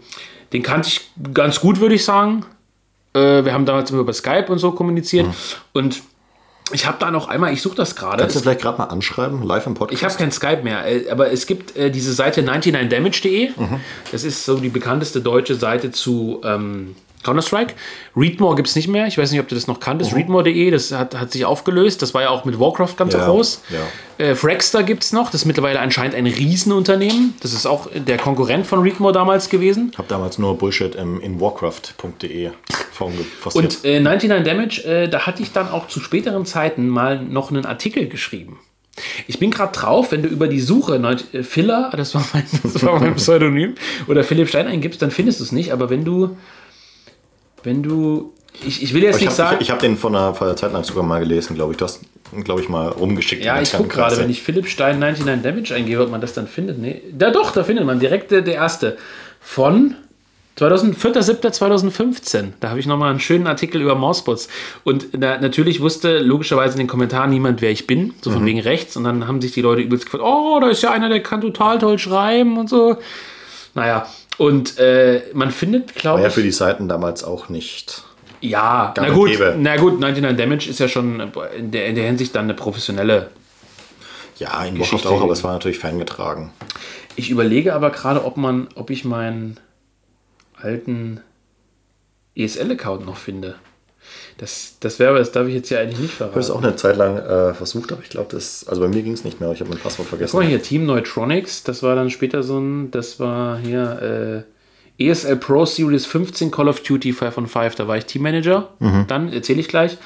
den kannte ich ganz gut, würde ich sagen. Äh, wir haben damals immer über Skype und so kommuniziert mhm. und ich habe da noch einmal, ich suche das gerade. Kannst du vielleicht gerade mal anschreiben, live im Podcast? Ich habe kein Skype mehr, äh, aber es gibt äh, diese Seite 99damage.de. Mhm. Das ist so die bekannteste deutsche Seite zu ähm, Counter-Strike. Readmore gibt es nicht mehr. Ich weiß nicht, ob du das noch kanntest. Readmore.de, das hat, hat sich aufgelöst. Das war ja auch mit Warcraft ganz Ja, groß. ja. Äh, Fragster gibt es noch. Das ist mittlerweile anscheinend ein Riesenunternehmen. Das ist auch der Konkurrent von Readmore damals gewesen. Ich habe damals nur Bullshit im, in warcraft.de. Und äh, 99 Damage, äh, da hatte ich dann auch zu späteren Zeiten mal noch einen Artikel geschrieben. Ich bin gerade drauf, wenn du über die Suche äh, Filler, das war, mein, das war mein Pseudonym, oder Philipp Stein eingibst, dann findest du es nicht. Aber wenn du, wenn du, ich, ich will jetzt ich nicht sagen, habe ich, ich hab den von einer, von einer Zeit lang sogar mal gelesen, glaube ich. Du hast, glaube ich, mal rumgeschickt. ja, ich gucke gerade, wenn ich Philipp Stein 99 Damage eingebe, ob man das dann findet. Nee, da doch, da findet man direkt der, der erste von 4.7.2015. Da habe ich nochmal einen schönen Artikel über Mausbots. Und da, natürlich wusste logischerweise in den Kommentaren niemand, wer ich bin, so von wegen rechts. Und dann haben sich die Leute übelst gefragt, oh, da ist ja einer, der kann total toll schreiben und so. Naja, und äh, man findet, War glaube ja ich, für die Seiten damals auch nicht. ja, na gut, gäbe. na gut, 99 Damage ist ja schon in der, in der Hinsicht dann eine professionelle Ja, in Geschichte auch, aber es war natürlich fangetragen. Ich überlege aber gerade, ob man, ob ich meinen alten ESL-Account noch finde. Das, das wäre, aber das darf ich jetzt ja eigentlich nicht Ich habe es verraten. auch eine Zeit lang äh, versucht, aber ich glaube, das. Also bei mir ging es nicht mehr. Ich habe mein Passwort vergessen. Guck mal hier, Team Neutronics, das war dann später so ein, das war hier äh, ESL Pro Series 15 Call of Duty 5 on 5, da war ich Teammanager. Dann erzähle ich gleich.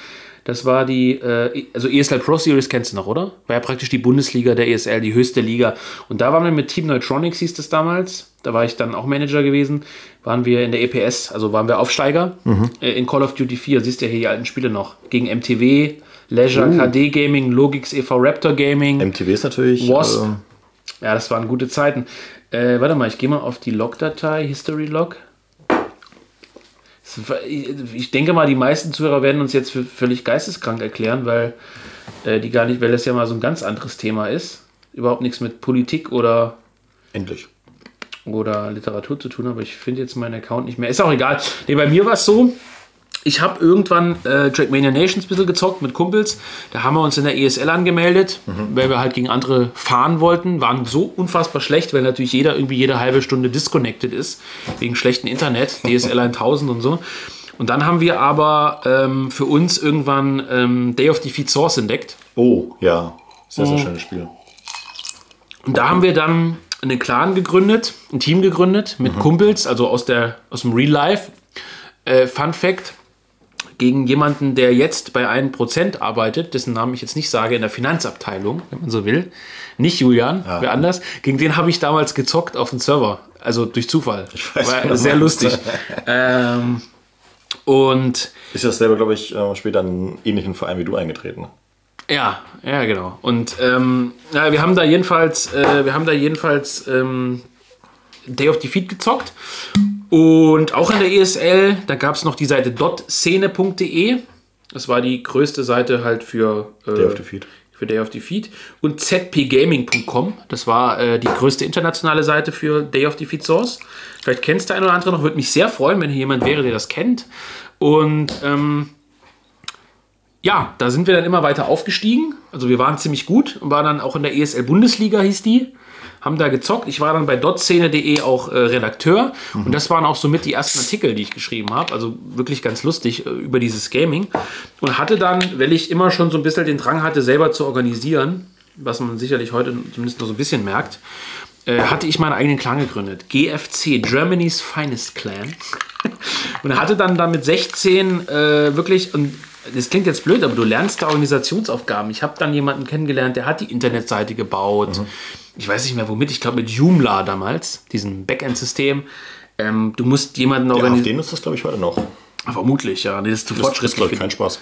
Das war die, äh, also ESL Pro Series kennst du noch, oder? War ja praktisch die Bundesliga der ESL, die höchste Liga. Und da waren wir mit Team Neutronics, hieß das damals. Da war ich dann auch Manager gewesen. Waren wir in der EPS, also waren wir Aufsteiger äh, in Call of Duty 4. Siehst du ja hier die alten Spiele noch. Gegen MTW, Leisure KD Gaming, Logix e.V. Raptor Gaming. MTV ist natürlich. Wasp. Äh, Ja, das waren gute Zeiten. Äh, warte mal, ich gehe mal auf die Log-Datei, History Log. Ich denke mal, die meisten Zuhörer werden uns jetzt für völlig geisteskrank erklären, weil äh, die gar nicht, weil das ja mal so ein ganz anderes Thema ist. Überhaupt nichts mit Politik oder, endlich. Oder Literatur zu tun, aber ich finde jetzt meinen Account nicht mehr. Ist auch egal. Nee, bei mir war es so, ich habe irgendwann äh, Trackmania Nations ein bisschen gezockt mit Kumpels. Da haben wir uns in der ESL angemeldet, weil wir halt gegen andere fahren wollten. Waren so unfassbar schlecht, weil natürlich jeder irgendwie jede halbe Stunde disconnected ist, wegen schlechten Internet, DSL 1000 und so. Und dann haben wir aber ähm, für uns irgendwann ähm, Day of Defeat Source entdeckt. Oh, ja. Sehr, sehr schönes Spiel. Und da haben wir dann einen Clan gegründet, ein Team gegründet mit Kumpels, also aus, der, aus dem Real Life. Äh, Fun Fact: gegen jemanden, der jetzt bei 1% arbeitet, dessen Namen ich jetzt nicht sage, in der Finanzabteilung, wenn man so will. Nicht Julian, wer anders. Gegen den habe ich damals gezockt auf dem Server. Also durch Zufall. weiß, War du sehr lustig. ähm, und Ist ja selber, glaube ich, äh, später in einen ähnlichen Verein wie du eingetreten. Ja, ja, genau. Und ähm, ja, wir haben da jedenfalls, äh, wir haben da jedenfalls ähm, Day of Defeat gezockt. Und auch in der ESL, da gab es noch die Seite dotszene.de. Das war die größte Seite halt für äh, Day of Defeat. Für Day of Defeat. Und zpgaming.com. Das war äh, die größte internationale Seite für Day of Defeat Source. Vielleicht kennst du ein oder andere noch. Würde mich sehr freuen, wenn hier jemand wäre, der das kennt. Und ähm, ja, da sind wir dann immer weiter aufgestiegen. Also wir waren ziemlich gut und waren dann auch in der ESL Bundesliga, hieß die. Haben da gezockt. Ich war dann bei dotszene.de auch äh, Redakteur. Und das waren auch somit die ersten Artikel, die ich geschrieben habe. Also wirklich ganz lustig äh, über dieses Gaming. Und hatte dann, weil ich immer schon so ein bisschen den Drang hatte, selber zu organisieren, was man sicherlich heute zumindest noch so ein bisschen merkt, äh, hatte ich meinen eigenen Clan gegründet. GFC, Germany's Finest Clan. Und hatte dann da mit 16 äh, wirklich, und das klingt jetzt blöd, aber du lernst da Organisationsaufgaben. Ich habe dann jemanden kennengelernt, der hat die Internetseite gebaut. Ich weiß nicht mehr womit, ich glaube mit Joomla damals, diesem Backend-System. Ähm, du musst jemanden Ja, auf organisieren. den ist das, glaube ich, heute noch. Vermutlich, ja. Nee, das ist zu Das ist, fortschrittlich. glaube ich, für kein Spaß.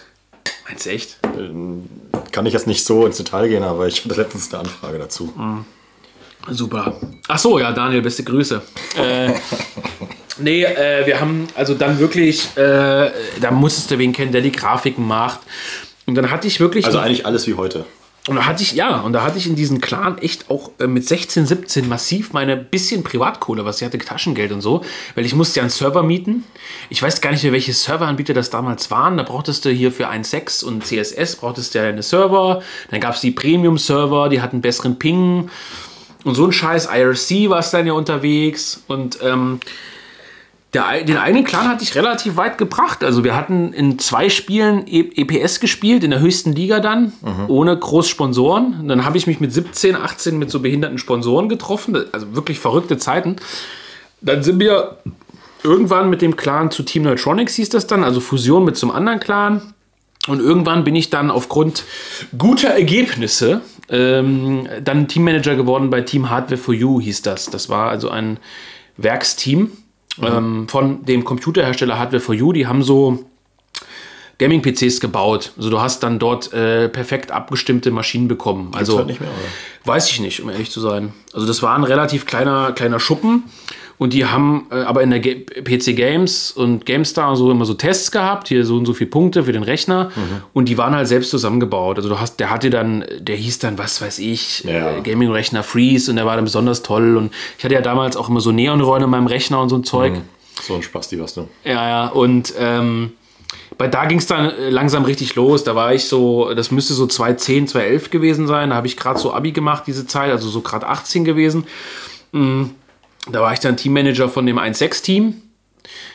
Meinst du echt? Kann ich jetzt nicht so ins Detail gehen, aber ich hatte letztens eine Anfrage dazu. Super. Ach so, ja, Daniel, beste Grüße. Äh, nee, äh, wir haben also dann wirklich, äh, da musstest du wen kennen, der die Grafiken macht. Und dann hatte ich wirklich. Also eigentlich alles wie heute. Und da hatte ich, ja, und da hatte ich in diesem Clan echt auch äh, mit 16, 17 massiv meine bisschen Privatkohle, was ich hatte, Taschengeld und so, weil ich musste ja einen Server mieten. Ich weiß gar nicht mehr, welche Serveranbieter das damals waren. Da brauchtest du hier für 1.6 und CSS brauchtest du ja eine Server. Dann gab es die Premium-Server, die hatten besseren Ping. Und so ein Scheiß IRC war es dann ja unterwegs. Und ähm, Der, den eigenen Clan hatte ich relativ weit gebracht. Also wir hatten in zwei Spielen E- EPS gespielt, in der höchsten Liga dann, ohne groß Sponsoren. Dann habe ich mich mit 17, 18 mit so behinderten Sponsoren getroffen. Also wirklich verrückte Zeiten. Dann sind wir irgendwann mit dem Clan zu Team Neutronics hieß das dann, also Fusion mit zum anderen Clan. Und irgendwann bin ich dann aufgrund guter Ergebnisse ähm, dann Teammanager geworden bei Team Hardware for You hieß das. Das war also ein Werksteam ähm, von dem Computerhersteller Hardware for You. Die haben so Gaming-PCs gebaut. Also du hast dann dort äh, perfekt abgestimmte Maschinen bekommen. Also halt nicht mehr, oder? weiß ich nicht, um ehrlich zu sein. Also das war ein relativ kleiner, kleiner Schuppen. Und die haben äh, aber in der Ga- PC Games und GameStar und so immer so Tests gehabt, hier so und so viele Punkte für den Rechner. Mhm. Und die waren halt selbst zusammengebaut. Also du hast, der hatte dann, der hieß dann, was weiß ich, Ja. äh, Gaming-Rechner Freeze und der war dann besonders toll. Und ich hatte ja damals auch immer so Neonräume in meinem Rechner und so ein Zeug. So ein Spasti warst du. Ja, ja, und ähm, bei da ging es dann äh, langsam richtig los. Da war ich so, das müsste so 2010, 2011 gewesen sein. Da habe ich gerade so Abi gemacht, diese Zeit, also so gerade 18 gewesen. Mm, Da war ich dann Teammanager von dem 1.6-Team.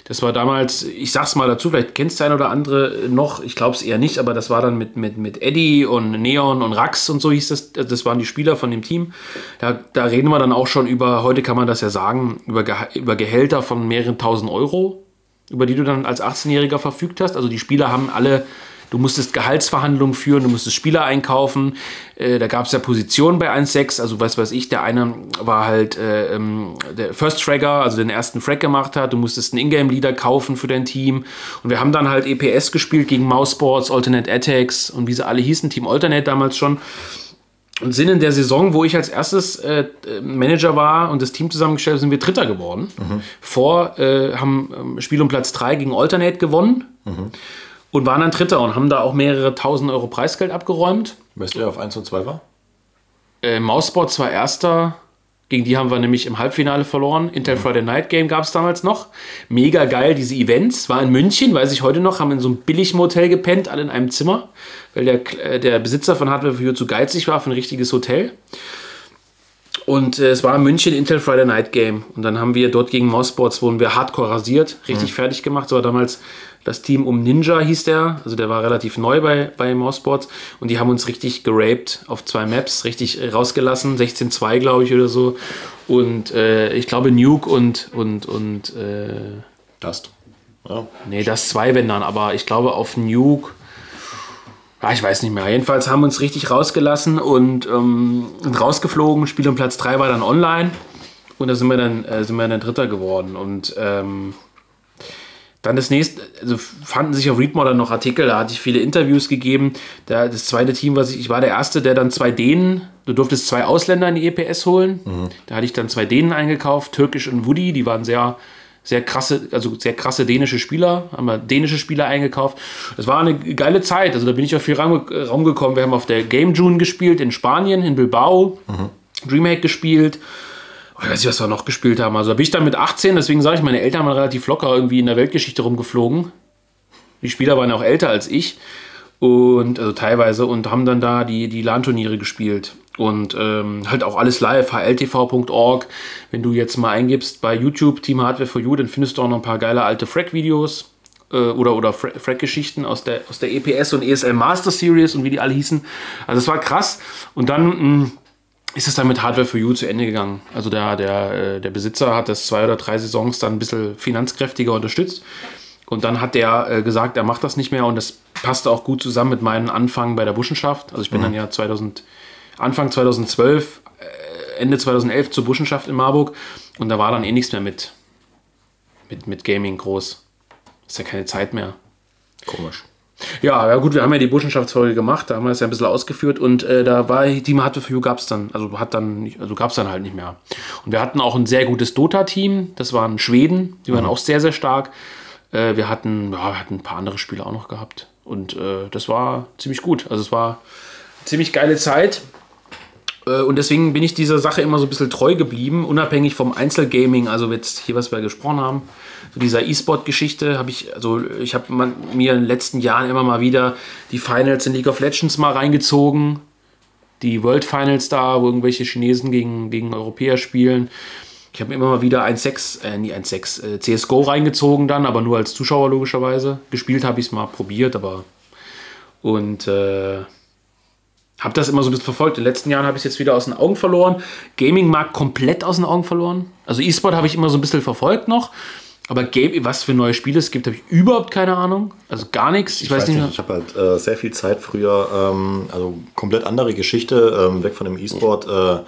Das war damals, ich sag's mal dazu, vielleicht kennst du ein oder andere noch, ich glaube es eher nicht, aber das war dann mit, mit, mit Eddie und Neon und Rax und so hieß das. Das waren die Spieler von dem Team. Da, da reden wir dann auch schon über, heute kann man das ja sagen, über, über Gehälter von mehreren tausend Euro, über die du dann als 18-Jähriger verfügt hast. Also die Spieler haben alle, du musstest Gehaltsverhandlungen führen, du musstest Spieler einkaufen. Äh, da gab es ja Positionen bei 1.6, also was weiß ich, der eine war halt äh, ähm, der First Fragger, also den ersten Frag gemacht hat. Du musstest einen Ingame-Leader kaufen für dein Team. Und wir haben dann halt EPS gespielt gegen Mouseboards, Alternate Attacks und wie sie alle hießen, Team Alternate damals schon. Und sind in der Saison, wo ich als erstes äh, Manager war und das Team zusammengestellt habe, sind wir Dritter geworden. Vor, äh, haben ähm, Spiel um Platz 3 gegen Alternate gewonnen und waren dann Dritter und haben da auch mehrere tausend Euro Preisgeld abgeräumt. Weißt du, wer auf 1 und 2 war? Äh, Mouseboards war Erster. Gegen die haben wir nämlich im Halbfinale verloren. Intel Friday Night Game gab es damals noch. Mega geil, diese Events. War in München, weiß ich heute noch, haben in so einem Billigmotel gepennt, alle in einem Zimmer, weil der, äh, der Besitzer von Hardware You zu geizig war für ein richtiges Hotel. Und äh, es war in München Intel Friday Night Game. Und dann haben wir dort gegen Mouseboards, wurden wir hardcore rasiert, richtig fertig gemacht. Das war damals das Team um Ninja, hieß der. Also der war relativ neu bei, bei Mouseboards. Und die haben uns richtig geraped auf zwei Maps, richtig äh, rausgelassen. 16-2, glaube ich, oder so. Und äh, ich glaube Nuke und, und, und äh, Dust. Ja. Nee, das zwei, wenn dann, aber ich glaube auf Nuke. Ja, ich weiß nicht mehr. Jedenfalls haben wir uns richtig rausgelassen und ähm, sind rausgeflogen. Spiel um Platz 3 war dann online. Und da sind wir dann, äh, sind wir dann Dritter geworden. Und ähm, dann das nächste, also fanden sich auf Readmore dann noch Artikel, da hatte ich viele Interviews gegeben. Da, das zweite Team, was ich, ich war der Erste, der dann zwei Dänen, du durftest zwei Ausländer in die EPS holen. Da hatte ich dann zwei Dänen eingekauft, Türkisch und Woody, die waren sehr, sehr krasse, also sehr krasse dänische Spieler, haben wir dänische Spieler eingekauft. Das war eine geile Zeit, also da bin ich auf viel Raum, Raum gekommen. Wir haben auf der Game June gespielt in Spanien, in Bilbao, Dreamhack gespielt. Ich weiß nicht, was wir noch gespielt haben. Also da bin ich dann mit 18, deswegen sage ich, meine Eltern waren relativ locker irgendwie in der Weltgeschichte rumgeflogen. Die Spieler waren auch älter als ich. Und also teilweise und haben dann da die, die LAN-Turniere gespielt. Und ähm, halt auch alles live, hltv.org. Wenn du jetzt mal eingibst bei YouTube Team Hardware for You, dann findest du auch noch ein paar geile alte Frack-Videos äh, oder, oder Fra- Frack-Geschichten aus der, aus der EPS und ESL Master Series und wie die alle hießen. Also es war krass. Und dann mh, ist es dann mit Hardware for You zu Ende gegangen. Also der, der, äh, der Besitzer hat das zwei oder drei Saisons dann ein bisschen finanzkräftiger unterstützt. Und dann hat der äh, gesagt, er macht das nicht mehr und das passte auch gut zusammen mit meinem Anfang bei der Buschenschaft. Also ich bin dann ja 2000, Anfang 2012, äh, Ende 2011 zur Buschenschaft in Marburg und da war dann eh nichts mehr mit, mit, mit Gaming groß. Ist ja keine Zeit mehr. Komisch. Ja, ja gut, wir haben ja die Burschenschaftsfolge gemacht, da haben wir es ja ein bisschen ausgeführt und äh, da war Team for You gab es dann, also hat dann also gab es dann halt nicht mehr. Und wir hatten auch ein sehr gutes Dota-Team, das waren Schweden, die waren auch sehr, sehr stark. Äh, wir hatten, ja, wir hatten ein paar andere Spiele auch noch gehabt. Und äh, das war ziemlich gut. Also es war eine ziemlich geile Zeit. Äh, Und deswegen bin ich dieser Sache immer so ein bisschen treu geblieben, unabhängig vom Einzelgaming, also jetzt hier, was wir gesprochen haben, so dieser E-Sport-Geschichte habe ich, also ich habe mir in den letzten Jahren immer mal wieder die Finals in League of Legends mal reingezogen. Die World Finals da, wo irgendwelche Chinesen gegen, gegen Europäer spielen. Ich habe immer mal wieder 1.6, äh, nie 1.6, äh, CSGO reingezogen dann, aber nur als Zuschauer logischerweise. Gespielt habe ich es mal probiert, aber. Und äh, habe das immer so ein bisschen verfolgt. In den letzten Jahren habe ich es jetzt wieder aus den Augen verloren. Gaming-Markt komplett aus den Augen verloren. Also E-Sport habe ich immer so ein bisschen verfolgt noch. Aber Game, was für neue Spiele es gibt, habe ich überhaupt keine Ahnung. Also gar nichts. Ich, Ich weiß, weiß nicht. ich habe halt äh, sehr viel Zeit früher, ähm, also komplett andere Geschichte, ähm, weg von dem E-Sport, äh,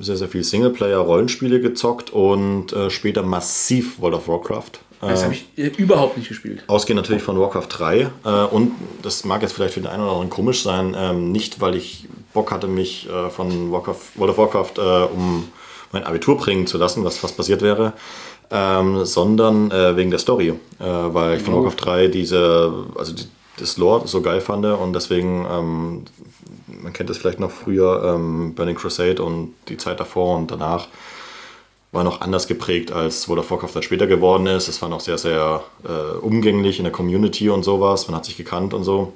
sehr, sehr viel Singleplayer-Rollenspiele gezockt und äh, später massiv World of Warcraft. Das Äh, habe ich äh, überhaupt nicht gespielt. Ausgehend natürlich von Warcraft 3 äh, und das mag jetzt vielleicht für den einen oder anderen komisch sein, ähm, nicht weil ich Bock hatte, mich äh, von Warcraft, World of Warcraft um mein Abitur bringen zu lassen, was fast passiert wäre, ähm, sondern äh, wegen der Story, äh, weil ich von Warcraft 3 diese, also die, das Lore so geil fand und deswegen, ähm, man kennt das vielleicht noch früher, ähm, Burning Crusade und die Zeit davor und danach war noch anders geprägt, als World of Warcraft dann später geworden ist. Es war noch sehr, sehr äh, umgänglich in der Community und sowas. Man hat sich gekannt und so.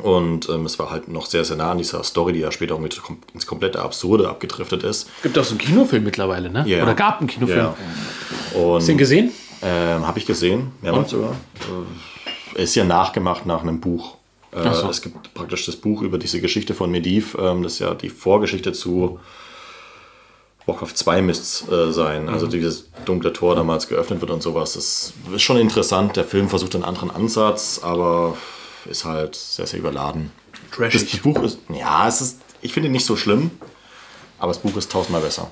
Und ähm, es war halt noch sehr, sehr nah an dieser Story, die ja später irgendwie kom- ins komplette Absurde abgedriftet ist. Gibt auch so einen Kinofilm mittlerweile, ne? Ja. Oder gab einen Kinofilm. Und Hast du den gesehen? ähm, habe ich gesehen, mehrmals sogar. Äh, ist ja nachgemacht nach einem Buch. Äh, so. Es gibt praktisch das Buch über diese Geschichte von Mediv. Ähm, das ist ja die Vorgeschichte zu Warcraft 2 müsste äh, sein. Also dieses dunkle Tor damals geöffnet wird und sowas. Das ist schon interessant. Der Film versucht einen anderen Ansatz, aber ist halt sehr, sehr überladen. Das, das Trashig. Buch ist, ja, es ist, ich finde ihn nicht so schlimm, aber das Buch ist tausendmal besser.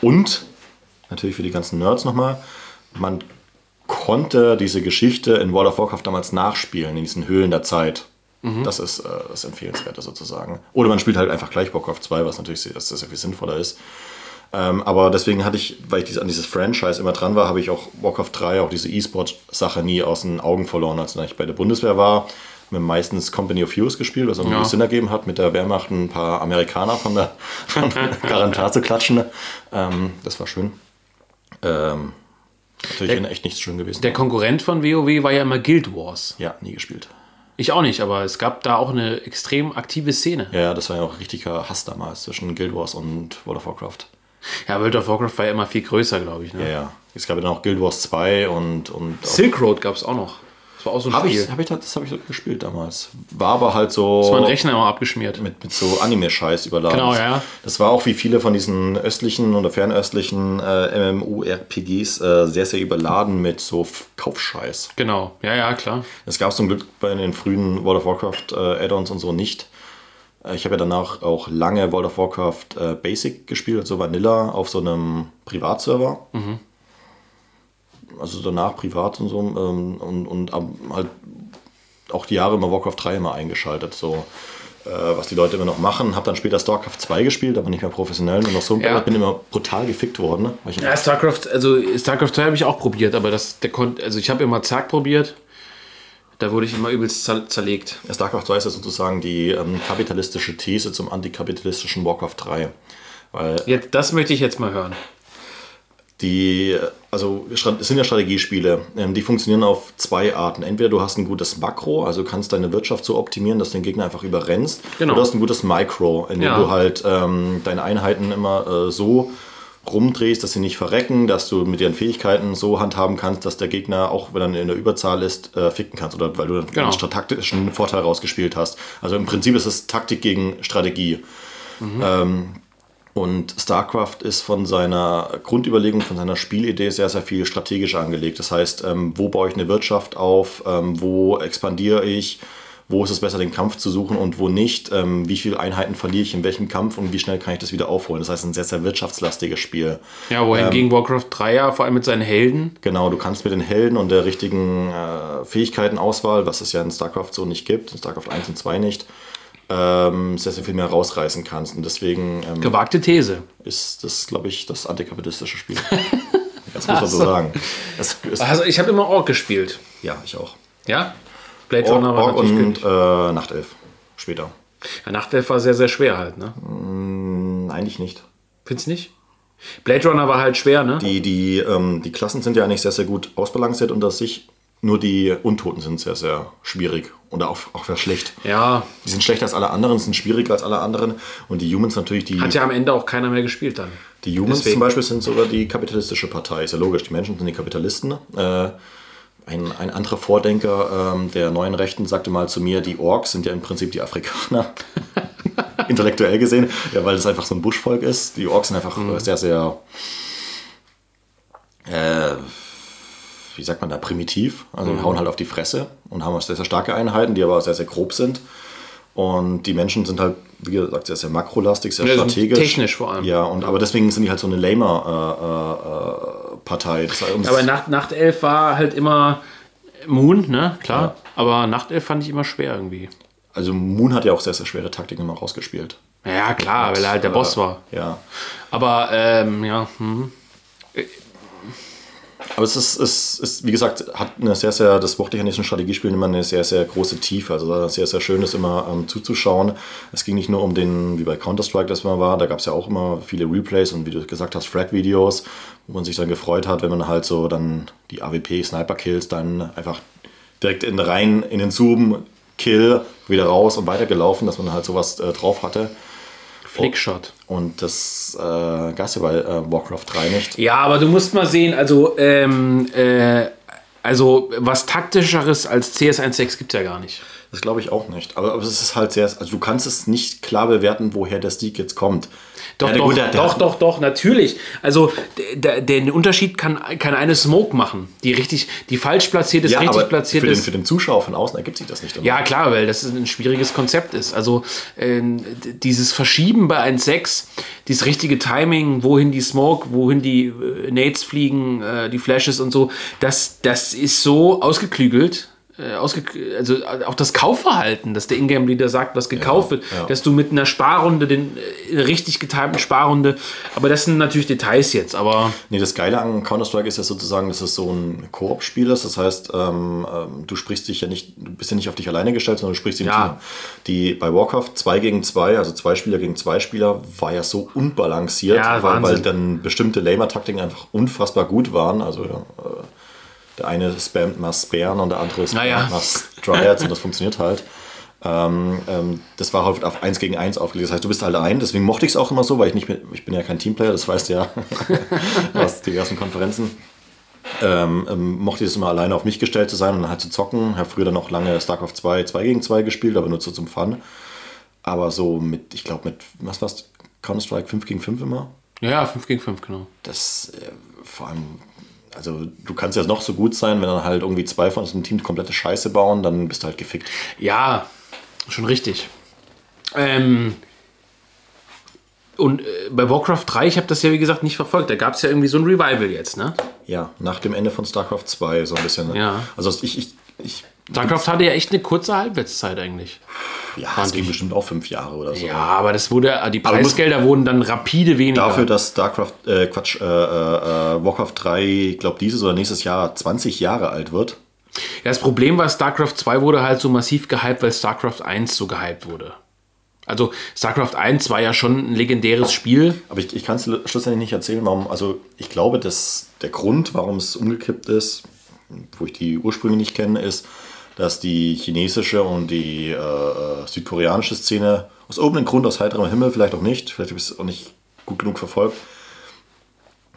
Und, natürlich für die ganzen Nerds nochmal, man konnte diese Geschichte in World of Warcraft damals nachspielen, in diesen Höhlen der Zeit. Das ist äh, das Empfehlenswerte sozusagen. Oder man spielt halt einfach gleich Warcraft 2, was natürlich sehr, sehr viel sinnvoller ist. Ähm, aber deswegen hatte ich, weil ich diese, an dieses Franchise immer dran war, habe ich auch Warcraft 3, auch diese E-Sport-Sache nie aus den Augen verloren. Als ich bei der Bundeswehr war, haben wir meistens Company of Heroes gespielt, was irgendwie Ja. Sinn ergeben hat, mit der Wehrmacht ein paar Amerikaner von der, von der Garantar zu klatschen. Ähm, das war schön. Ähm, natürlich Der- echt nichts schön gewesen. Der Konkurrent von WoW war ja immer Guild Wars. ja, nie gespielt. Ich auch nicht, aber es gab da auch eine extrem aktive Szene. Ja, ja, das war ja auch richtiger Hass damals zwischen Guild Wars und World of Warcraft. Ja, World of Warcraft war ja immer viel größer, glaube ich. Ne? Ja, ja. Es gab ja dann auch Guild Wars 2 und. und Silk Road gab es auch noch. Das war auch so ein Habe Spiel. ich, hab ich, das habe ich so gespielt damals. War aber halt so. das war ein Rechner immer abgeschmiert. mit, mit so Anime-Scheiß überladen. Genau, ja. Das war auch wie viele von diesen östlichen oder fernöstlichen äh, MMORPGs äh, sehr, sehr überladen mit so Kaufscheiß. Genau, ja, ja, klar. Das gab es zum Glück bei den frühen World of Warcraft äh, Add-ons und so nicht. Äh, Ich habe ja danach auch lange World of Warcraft äh, Basic gespielt, also Vanilla, auf so einem Privatserver. Also danach privat und so. Ähm, und und am- halt auch die Jahre immer Warcraft 3 immer eingeschaltet, so äh, was die Leute immer noch machen. Habe dann später StarCraft 2 gespielt, aber nicht mehr professionell. Nur noch so Ja. bin immer brutal gefickt worden. Ne? Ja, StarCraft, also StarCraft 2 habe ich auch probiert, aber das, der konnte, also ich habe immer Zack probiert. Da wurde ich immer übelst zer zerlegt. StarCraft 2 ist ja sozusagen die ähm, kapitalistische These zum antikapitalistischen Warcraft 3. Weil Jetzt, das möchte ich jetzt mal hören. Die, also Stra- es sind ja Strategiespiele, ähm, die funktionieren auf zwei Arten. Entweder du hast ein gutes Makro, also kannst deine Wirtschaft so optimieren, dass du den Gegner einfach überrennst. Genau. Oder du hast ein gutes Micro, in dem Ja. du halt ähm, deine Einheiten immer äh, so rumdrehst, dass sie nicht verrecken, dass du mit ihren Fähigkeiten so handhaben kannst, dass der Gegner, auch wenn er in der Überzahl ist, äh, ficken kannst. Oder weil du Genau. einen taktischen Vorteil rausgespielt hast. Also im Prinzip ist es Taktik gegen Strategie. Ähm, und StarCraft ist von seiner Grundüberlegung, von seiner Spielidee sehr, sehr viel strategisch angelegt. Das heißt, ähm, wo baue ich eine Wirtschaft auf, ähm, wo expandiere ich, wo ist es besser, den Kampf zu suchen und wo nicht, ähm, wie viele Einheiten verliere ich in welchem Kampf und wie schnell kann ich das wieder aufholen. Das heißt, ein sehr, sehr wirtschaftslastiges Spiel. Ja, wohingegen Warcraft 3 ja vor allem mit seinen Helden. Genau, du kannst mit den Helden und der richtigen äh, Fähigkeitenauswahl, was es ja in StarCraft so nicht gibt, in StarCraft 1 und 2 nicht, ähm, sehr, sehr viel mehr rausreißen kannst. Und deswegen ähm, Gewagte These. ist das, glaube ich, das antikapitalistische Spiel. das muss man so sagen. Es ist, Also ich habe immer Ork gespielt. ja, ich auch. Ja? Blade Runner war Ork und äh, Nachtelf später. Ja, Nachtelf war sehr, sehr schwer halt, ne? Hm, Eigentlich nicht. Findest du nicht? Blade Runner war halt schwer, ne? Die, die, ähm, die Klassen sind ja eigentlich sehr, sehr gut ausbalanciert unter sich. nur die Untoten sind sehr, sehr schwierig und auch, auch sehr schlecht. Ja, Die sind schlechter als alle anderen, sind schwieriger als alle anderen. Und die Humans natürlich, die, hat ja am Ende auch keiner mehr gespielt dann. die Humans deswegen. zum Beispiel sind sogar die kapitalistische Partei. Ist ja logisch, die Menschen sind die Kapitalisten. Äh, ein, ein anderer Vordenker ähm, der neuen Rechten sagte mal zu mir, die Orks sind ja im Prinzip die Afrikaner. Intellektuell gesehen, ja, weil das einfach so ein Buschvolk ist. Die Orks sind einfach Mhm. äh, sehr, sehr, äh, wie sagt man da, primitiv. Also Mhm. die hauen halt auf die Fresse und haben auch sehr, sehr starke Einheiten, die aber sehr, sehr grob sind. Und die Menschen sind halt, wie gesagt, sehr, sehr makrolastig, sehr Ja, strategisch. technisch vor allem. Ja, und aber deswegen sind die halt so eine Lamer-Partei. das heißt, Aber Nacht, Nachtelf war halt immer Moon, ne? Klar. Aber Nachtelf fand ich immer schwer irgendwie. also Moon hat ja auch sehr, sehr schwere Taktiken immer rausgespielt. Ja, klar, weil er halt der Boss war. Ja. Aber, ähm, ja, hm. Aber es ist, es ist, wie gesagt, hat eine sehr, sehr, das mochte ich an diesen Strategiespielen immer eine sehr, sehr große Tiefe. Also sehr, sehr schön, das immer ähm, zuzuschauen. Es ging nicht nur um den, wie bei Counter-Strike das mal war, da gab es ja auch immer viele Replays und wie du gesagt hast, Frag-Videos, wo man sich dann gefreut hat, wenn man halt so dann die AWP-Sniper-Kills dann einfach direkt in rein in den Zoom, Kill, wieder raus und weitergelaufen, dass man halt sowas äh, drauf hatte. Flickshot. Und das äh, gab es ja bei äh, Warcraft 3 nicht. Ja, aber du musst mal sehen, also, ähm, äh, also was taktischeres als CS16 gibt es ja gar nicht. Das glaube ich auch nicht. Aber, aber es ist halt sehr, also du kannst es nicht klar bewerten, woher der Sieg jetzt kommt. Doch, doch, der- doch, doch, doch, natürlich. Also den Unterschied kann, kann eine Smoke machen, die richtig, die falsch platziert ist, Ja, richtig aber platziert für den, ist. für den Zuschauer von außen ergibt sich das nicht. immer. Ja, klar, weil das ein schwieriges Konzept ist. Also d- dieses Verschieben bei 1.6, dieses richtige Timing, wohin die Smoke, wohin die äh, Nades fliegen, äh, die Flashes und so, das, das ist so ausgeklügelt. Äh, Ausge also äh, auch das Kaufverhalten, dass der Ingame-Leader sagt, was gekauft wird, ja. dass du mit einer Sparrunde, den äh, richtig getimten Sparrunde, aber das sind natürlich Details jetzt, aber Nee, das Geile an Counter-Strike ist ja sozusagen, dass es so ein Koop-Spiel ist. Das heißt, ähm, ähm, du sprichst dich ja nicht, du bist ja nicht auf dich alleine gestellt, sondern du sprichst im Ja. Team. Die bei Warcraft 2 gegen 2, also zwei Spieler gegen zwei Spieler, war ja so unbalanciert, Ja, weil, weil dann bestimmte Lamer-Taktiken einfach unfassbar gut waren. Also ja, äh, der eine spammt mal Sparen und der andere spammt Naja. mal Dryads und das funktioniert halt. Ähm, ähm, das war halt auf 1 gegen 1 aufgelegt. Das heißt, du bist halt ein. Deswegen mochte ich es auch immer so, weil ich nicht mehr, ich bin ja kein Teamplayer, das weißt du ja aus diversen Konferenzen. Ähm, ähm, mochte ich es immer alleine auf mich gestellt zu sein und dann halt zu zocken. Habe früher dann auch lange StarCraft 2 2 gegen 2 gespielt, aber nur so zum Fun. Aber so mit, ich glaube mit, was war's, Counter-Strike 5 gegen 5 immer? ja, ja, 5 gegen 5, genau. das äh, vor allem, also du kannst ja noch so gut sein, wenn dann halt irgendwie zwei von diesem Team komplette Scheiße bauen, dann bist du halt gefickt. Ja, schon richtig. Ähm, und äh, bei Warcraft 3, ich habe das ja wie gesagt nicht verfolgt. Da gab es ja irgendwie so ein Revival jetzt, ne? Ja, nach dem Ende von StarCraft 2 so ein bisschen. ne? Ja. Also ich, ich, ich StarCraft hatte ja echt eine kurze Halbwertszeit eigentlich. ja, es ging ich. bestimmt auch fünf Jahre oder so. Ja, aber das wurde, äh, die Preisgelder wurden dann rapide weniger. Dafür, dass StarCraft, äh, Quatsch, äh, äh, äh, Warcraft 3, ich glaube dieses oder nächstes Jahr 20 Jahre alt wird. Ja, das Problem war, StarCraft 2 wurde halt so massiv gehypt, weil StarCraft 1 so gehypt wurde. Also StarCraft 1 war ja schon ein legendäres Spiel. Aber ich, ich kann es schlussendlich nicht erzählen, warum. Also ich glaube, dass der Grund, warum es umgekippt ist, wo ich die Ursprünge nicht kenne, ist, dass die chinesische und die äh, südkoreanische Szene aus irgendeinem Grund, aus heiterem Himmel, vielleicht auch nicht, vielleicht habe ich es auch nicht gut genug verfolgt,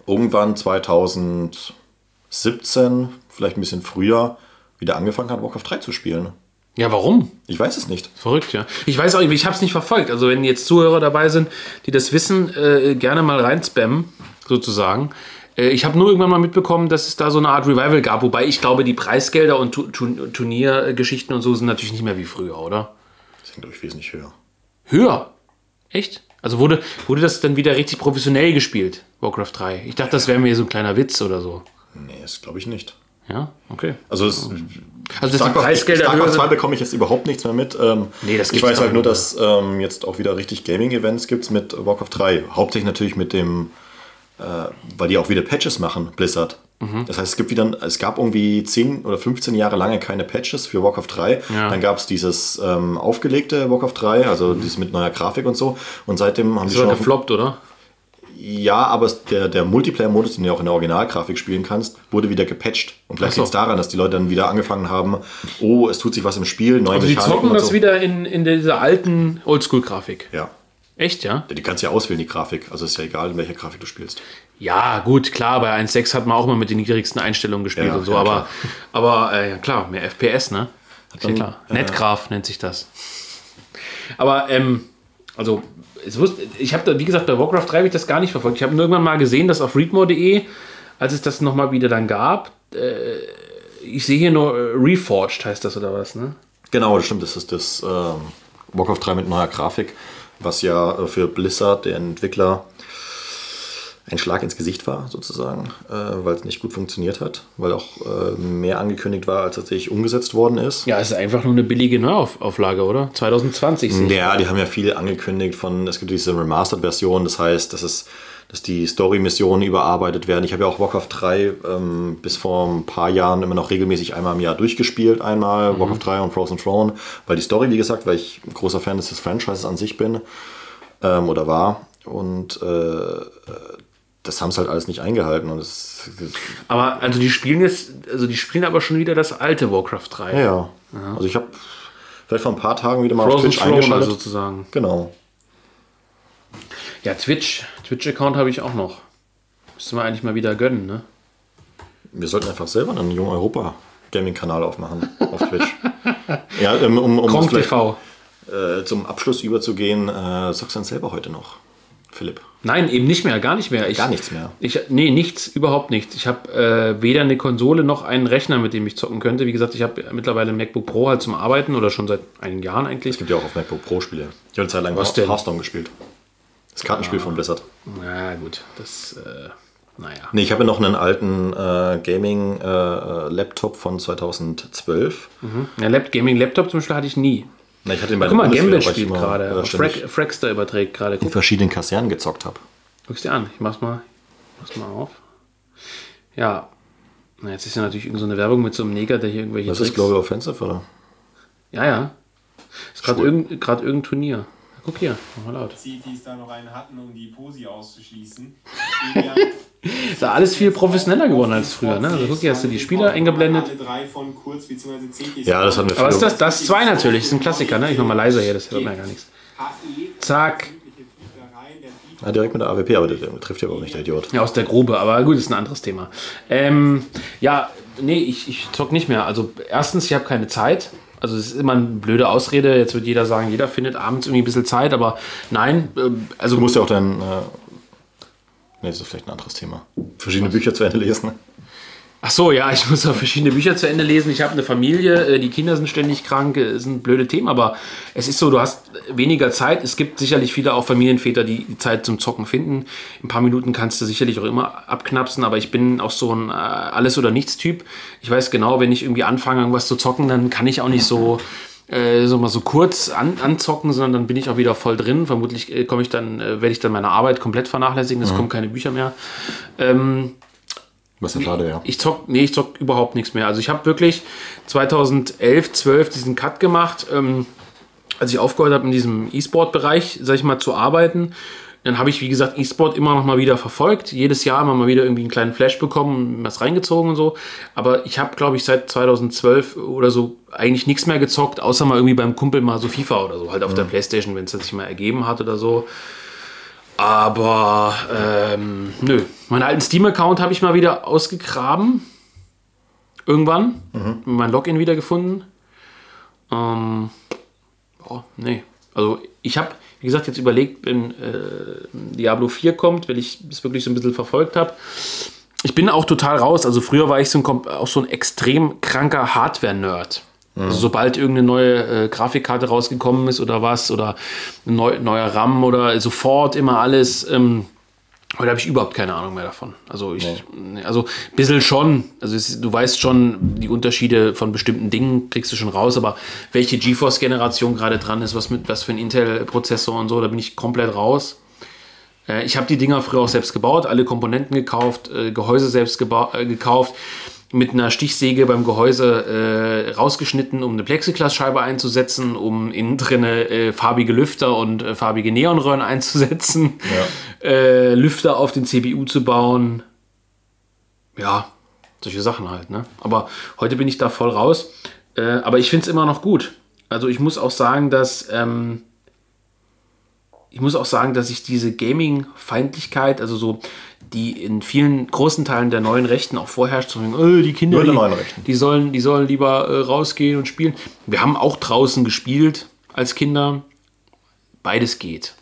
irgendwann 2017, vielleicht ein bisschen früher, wieder angefangen hat, Warcraft 3 zu spielen. Ja, warum? Ich weiß es nicht. Verrückt, ja. Ich weiß auch ich habe es nicht verfolgt. Also wenn jetzt Zuhörer dabei sind, die das wissen, äh, gerne mal reinspammen, sozusagen. Äh, ich habe nur irgendwann mal mitbekommen, dass es da so eine Art Revival gab, wobei ich glaube, die Preisgelder und Tu- Tu- Turniergeschichten und so sind natürlich nicht mehr wie früher, oder? Das sind, glaube ich, wesentlich höher. Höher? Echt? Also wurde, wurde das dann wieder richtig professionell gespielt, Warcraft 3? Ich dachte, das wäre mir so ein kleiner Witz oder so. Nee, das glaube ich nicht. Ja, okay. Also, es, Also Starcraft, Preisgelder Starcraft 2 sind. bekomme ich jetzt überhaupt nichts mehr mit. Ähm, Nee, das ich weiß halt nur, dass ähm, jetzt auch wieder richtig Gaming-Events gibt mit Warcraft 3. Hauptsächlich natürlich mit dem, weil die auch wieder Patches machen, Blizzard. Mhm. Das heißt, es gibt wieder, es gab irgendwie 10 oder 15 Jahre lange keine Patches für Warcraft 3. Ja. Dann gab es dieses ähm, aufgelegte Warcraft 3, also dieses mit neuer Grafik und so. Und seitdem haben war schon gefloppt, oder? Ja, aber der, der Multiplayer-Modus, den du auch in der Originalgrafik spielen kannst, wurde wieder gepatcht. Und vielleicht so. liegt es daran, dass die Leute dann wieder angefangen haben, oh, es tut sich was im Spiel, neue Also die Mechaniken zocken und das so. wieder in, in dieser alten Oldschool-Grafik. Ja. Echt, ja? Die kannst du ja auswählen, die Grafik. Also ist ja egal, in welcher Grafik du spielst. Ja, gut, klar, bei 1.6 hat man auch mal mit den niedrigsten Einstellungen gespielt Ja, und so, ja, aber, aber äh, ja, klar, mehr FPS, ne? Ja man- klar. Netgraph nennt sich das. Aber, ähm, also, wusste, ich habe da, wie gesagt, bei Warcraft 3 habe ich das gar nicht verfolgt. Ich habe irgendwann mal gesehen, dass auf readmore.de, als es das nochmal wieder dann gab, äh, ich sehe hier nur äh, Reforged heißt das oder was, ne? Genau, das stimmt. Das ist das ähm, Warcraft 3 mit neuer Grafik, was ja äh, für Blizzard, der Entwickler, ein Schlag ins Gesicht war, sozusagen, äh, weil es nicht gut funktioniert hat, weil auch äh, mehr angekündigt war, als tatsächlich umgesetzt worden ist. Ja, es ist einfach nur eine billige Neuauflage, oder? 2020 sehe ich. Ja, die haben ja viel angekündigt von, es gibt diese Remastered-Version, das heißt, dass es dass die Story-Missionen überarbeitet werden. Ich habe ja auch Warcraft 3 ähm, bis vor ein paar Jahren immer noch regelmäßig einmal im Jahr durchgespielt. Einmal Warcraft 3 und Frozen Throne, weil die Story, wie gesagt, weil ich ein großer Fan des Franchises an sich bin ähm, oder war. Und äh, das haben sie halt alles nicht eingehalten. Und das, das Aber also die spielen jetzt, also die spielen aber schon wieder das alte Warcraft 3. ja, ja. Also ich habe vielleicht vor ein paar Tagen wieder mal auf Frozen Twitch Throne eingeschaltet. sozusagen. Genau. Ja, Twitch. Twitch-Account habe ich auch noch. Müsste man eigentlich mal wieder gönnen, ne? Wir sollten einfach selber einen Jung Europa Gaming-Kanal aufmachen auf Twitch. ja, ähm, um, um vielleicht, TV. äh, zum Abschluss überzugehen, äh, zockst du dann selber heute noch, Philipp? Nein, eben nicht mehr, gar nicht mehr. Ich, Gar nichts mehr. Ich, nee, nichts, überhaupt nichts. Ich habe äh, weder eine Konsole noch einen Rechner, mit dem ich zocken könnte. Wie gesagt, ich habe mittlerweile ein MacBook Pro halt zum Arbeiten oder schon seit einigen Jahren eigentlich. Es gibt ja auch auf MacBook Pro Spiele. Ich habe eine Zeit lang Was? Hearthstone gespielt. Das Kartenspiel von Blizzard. Na gut, das, äh, naja. Nee, ich habe ja noch einen alten äh, Gaming-Laptop von 2012. Ja, Lap Gaming Laptop zum Beispiel hatte ich nie. Na, ich hatte den bei Guck mal, ich spielt gerade. äh, Frag, Fraxter überträgt gerade. in verschiedenen Kasernen gezockt habe. guck's dir an. Ich mach's mal, mach's mal auf. Ja. Na, jetzt ist ja natürlich irgendeine so eine Werbung mit so einem Neger, der hier irgendwelche. Das ist Tricks- Global Offensive, oder? Ja, ja. Ist gerade irgendein, irgendein Turnier. Guck hier, mach mal laut. Cities da noch einen hatten, um die Posi auszuschließen. Ist ja alles viel professioneller geworden als früher, ne? Also guck hier, hast du die Spieler eingeblendet. Alle drei von Kurz bzw. Cities. Ja, das hatten wir Aber ist das, das 2 natürlich, das ist ein Klassiker, ne? Ich mach mal leiser hier, das hört man ja gar nichts. Zack. Ja, direkt mit der AWP, aber der, der trifft ja überhaupt nicht, der Idiot. Ja, aus der Grube, aber gut, ist ein anderes Thema. Ähm, ja, nee, ich, ich zock nicht mehr. Also erstens, ich habe keine Zeit. Also es ist immer eine blöde Ausrede. Jetzt wird jeder sagen, jeder findet abends irgendwie ein bisschen Zeit, aber nein, ähm, also Du musst ja auch dein. Äh, nee, das ist vielleicht ein anderes Thema. Verschiedene Bücher zu Ende lesen. Ach so, ja, ich muss auch verschiedene Bücher zu Ende lesen. Ich habe eine Familie, äh, die Kinder sind ständig krank, äh, ist ein blöde Thema, aber es ist so, du hast weniger Zeit. Es gibt sicherlich viele auch Familienväter, die die Zeit zum Zocken finden. In ein paar Minuten kannst du sicherlich auch immer abknapsen, aber ich bin auch so ein äh, Alles- oder Nichts-Typ. Ich weiß genau, wenn ich irgendwie anfange, irgendwas zu zocken, dann kann ich auch nicht so äh, so mal so kurz an, anzocken, sondern dann bin ich auch wieder voll drin. Vermutlich äh, komme ich dann, äh, werde ich dann meine Arbeit komplett vernachlässigen. Es kommen keine Bücher mehr. Ähm, Was ja schade, ja. ich zock, nee, ich zock überhaupt nichts mehr. Also ich habe wirklich 2011, 12 diesen Cut gemacht, ähm, als ich aufgehört habe in diesem E-Sport-Bereich, sag ich mal, zu arbeiten. Dann habe ich, wie gesagt, E-Sport immer noch mal wieder verfolgt. Jedes Jahr immer mal wieder irgendwie einen kleinen Flash bekommen, was reingezogen und so. Aber ich habe, glaube ich, seit 2012 oder so eigentlich nichts mehr gezockt, außer mal irgendwie beim Kumpel mal so FIFA oder so, halt auf der Playstation, wenn es sich mal ergeben hat oder so. Aber ähm, nö. Meinen alten Steam-Account habe ich mal wieder ausgegraben. Irgendwann. Mein Login wieder gefunden. Ähm, oh, nee. Also ich habe, wie gesagt, jetzt überlegt, wenn äh, Diablo 4 kommt, weil ich es wirklich so ein bisschen verfolgt habe. Ich bin auch total raus. Also früher war ich so ein, auch so ein extrem kranker Hardware-Nerd. Also sobald irgendeine neue äh, Grafikkarte rausgekommen ist oder was oder ein neu, neuer RAM oder sofort immer alles. Ähm, Heute habe ich überhaupt keine Ahnung mehr davon. Also ich, nee, also ein bisschen schon. Also es, du weißt schon, die Unterschiede von bestimmten Dingen kriegst du schon raus, aber welche GeForce-Generation gerade dran ist, was mit was für ein Intel-Prozessor und so, da bin ich komplett raus. Äh, ich habe die Dinger früher auch selbst gebaut, alle Komponenten gekauft, äh, Gehäuse selbst äh, gekauft, mit einer Stichsäge beim Gehäuse äh, rausgeschnitten, um eine Plexiglasscheibe einzusetzen, um innen drinne äh, farbige Lüfter und äh, farbige Neonröhren einzusetzen. äh, Lüfter auf den CPU zu bauen. Ja, solche Sachen halt. Ne? Aber heute bin ich da voll raus. Äh, aber ich finde es immer noch gut. Also ich muss auch sagen, dass ähm, ich muss auch sagen, dass ich diese Gaming-Feindlichkeit, also so die in vielen großen Teilen der neuen Rechten auch vorherrscht, so, äh, die Kinder, die, die sollen, die sollen lieber äh, rausgehen und spielen. Wir haben auch draußen gespielt als Kinder. Beides geht.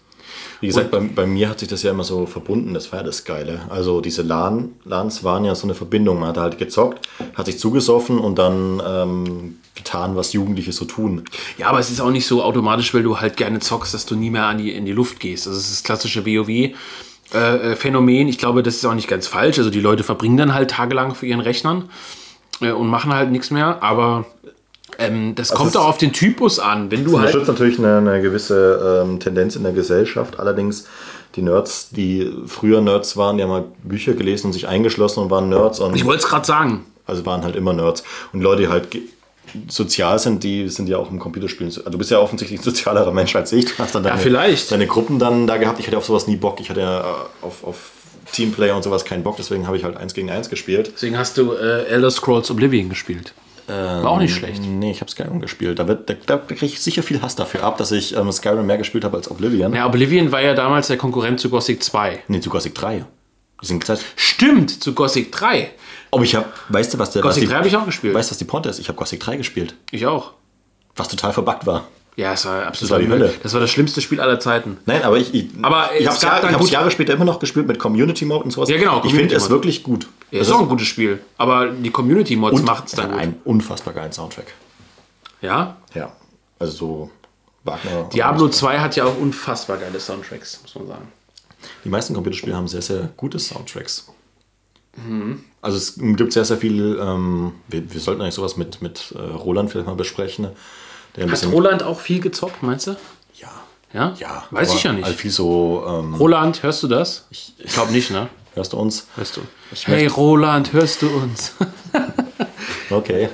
Wie gesagt, bei, bei mir hat sich das ja immer so verbunden, das war ja das Geile. Also diese LAN, LANs waren ja so eine Verbindung. Man hat halt gezockt, hat sich zugesoffen und dann ähm, getan, was Jugendliche so tun. Ja, aber es ist auch nicht so automatisch, weil du halt gerne zockst, dass du nie mehr an die, in die Luft gehst. Also es ist das klassische WoW-Phänomen. ich glaube, das ist auch nicht ganz falsch. Also die Leute verbringen dann halt tagelang für ihren Rechnern äh, und machen halt nichts mehr. Aber ähm, das kommt es- auch auf den Typus an. Wenn du Das halt unterstützt natürlich eine, eine gewisse ähm, Tendenz in der Gesellschaft. Allerdings die Nerds, die früher Nerds waren, die haben halt Bücher gelesen und sich eingeschlossen und waren Nerds. Und Ich wollte es gerade sagen. Also waren halt immer Nerds. Und Leute, die halt sozial sind, die sind ja auch im Computerspielen. so- Also du bist ja offensichtlich ein sozialerer Mensch als ich. Du hast dann deine, vielleicht. deine Gruppen dann da gehabt. Ich hatte auf sowas nie Bock. Ich hatte ja äh, auf, auf Teamplayer und sowas keinen Bock. Deswegen habe ich halt eins gegen eins gespielt. Deswegen hast du äh, Elder Scrolls Oblivion gespielt. War auch nicht schlecht. Nee, ich habe Skyrim gespielt. Da, wird, da, da kriege ich sicher viel Hass dafür ab, dass ich ähm, Skyrim mehr gespielt habe als Oblivion. Ja, Oblivion war ja damals der Konkurrent zu Gothic 2. Nee, zu Gothic 3. Die sind gesagt, Stimmt, zu Gothic 3. ob ich habe, weißt du, was der was Gothic die, 3 habe ich auch gespielt. Weißt du, was die Pointe ist? Ich habe Gothic 3 gespielt, Ich auch. was total verbuggt war. Ja, es war absolut Das war die Hölle. Das war das schlimmste Spiel aller Zeiten. Nein, aber ich, ich, Aber ich habe es Jahr, gut- Jahre später immer noch gespielt mit Community Mode und sowas. Ja, genau, Ich Community finde es wirklich gut. Ja, Das ist auch ein gutes Spiel. Aber die Community-Mods und macht es dann einen unfassbar geilen Soundtrack. Ja? Ja, also so Wagner. Diablo 2 hat ja auch unfassbar geile Soundtracks, muss man sagen. Die meisten Computerspiele haben sehr, sehr gute Soundtracks. Mhm. Also es gibt sehr, sehr viel. Ähm, wir, wir sollten eigentlich sowas mit, mit äh, Roland vielleicht mal besprechen. Hat Roland auch viel gezockt, meinst du? Ja. Ja? Ja. Weiß ich ja nicht. Viel so. Ähm, Roland, hörst du das? Ich, glaube nicht, ne? hörst du uns? Hörst du? Ich hey Roland, hörst du uns? Okay.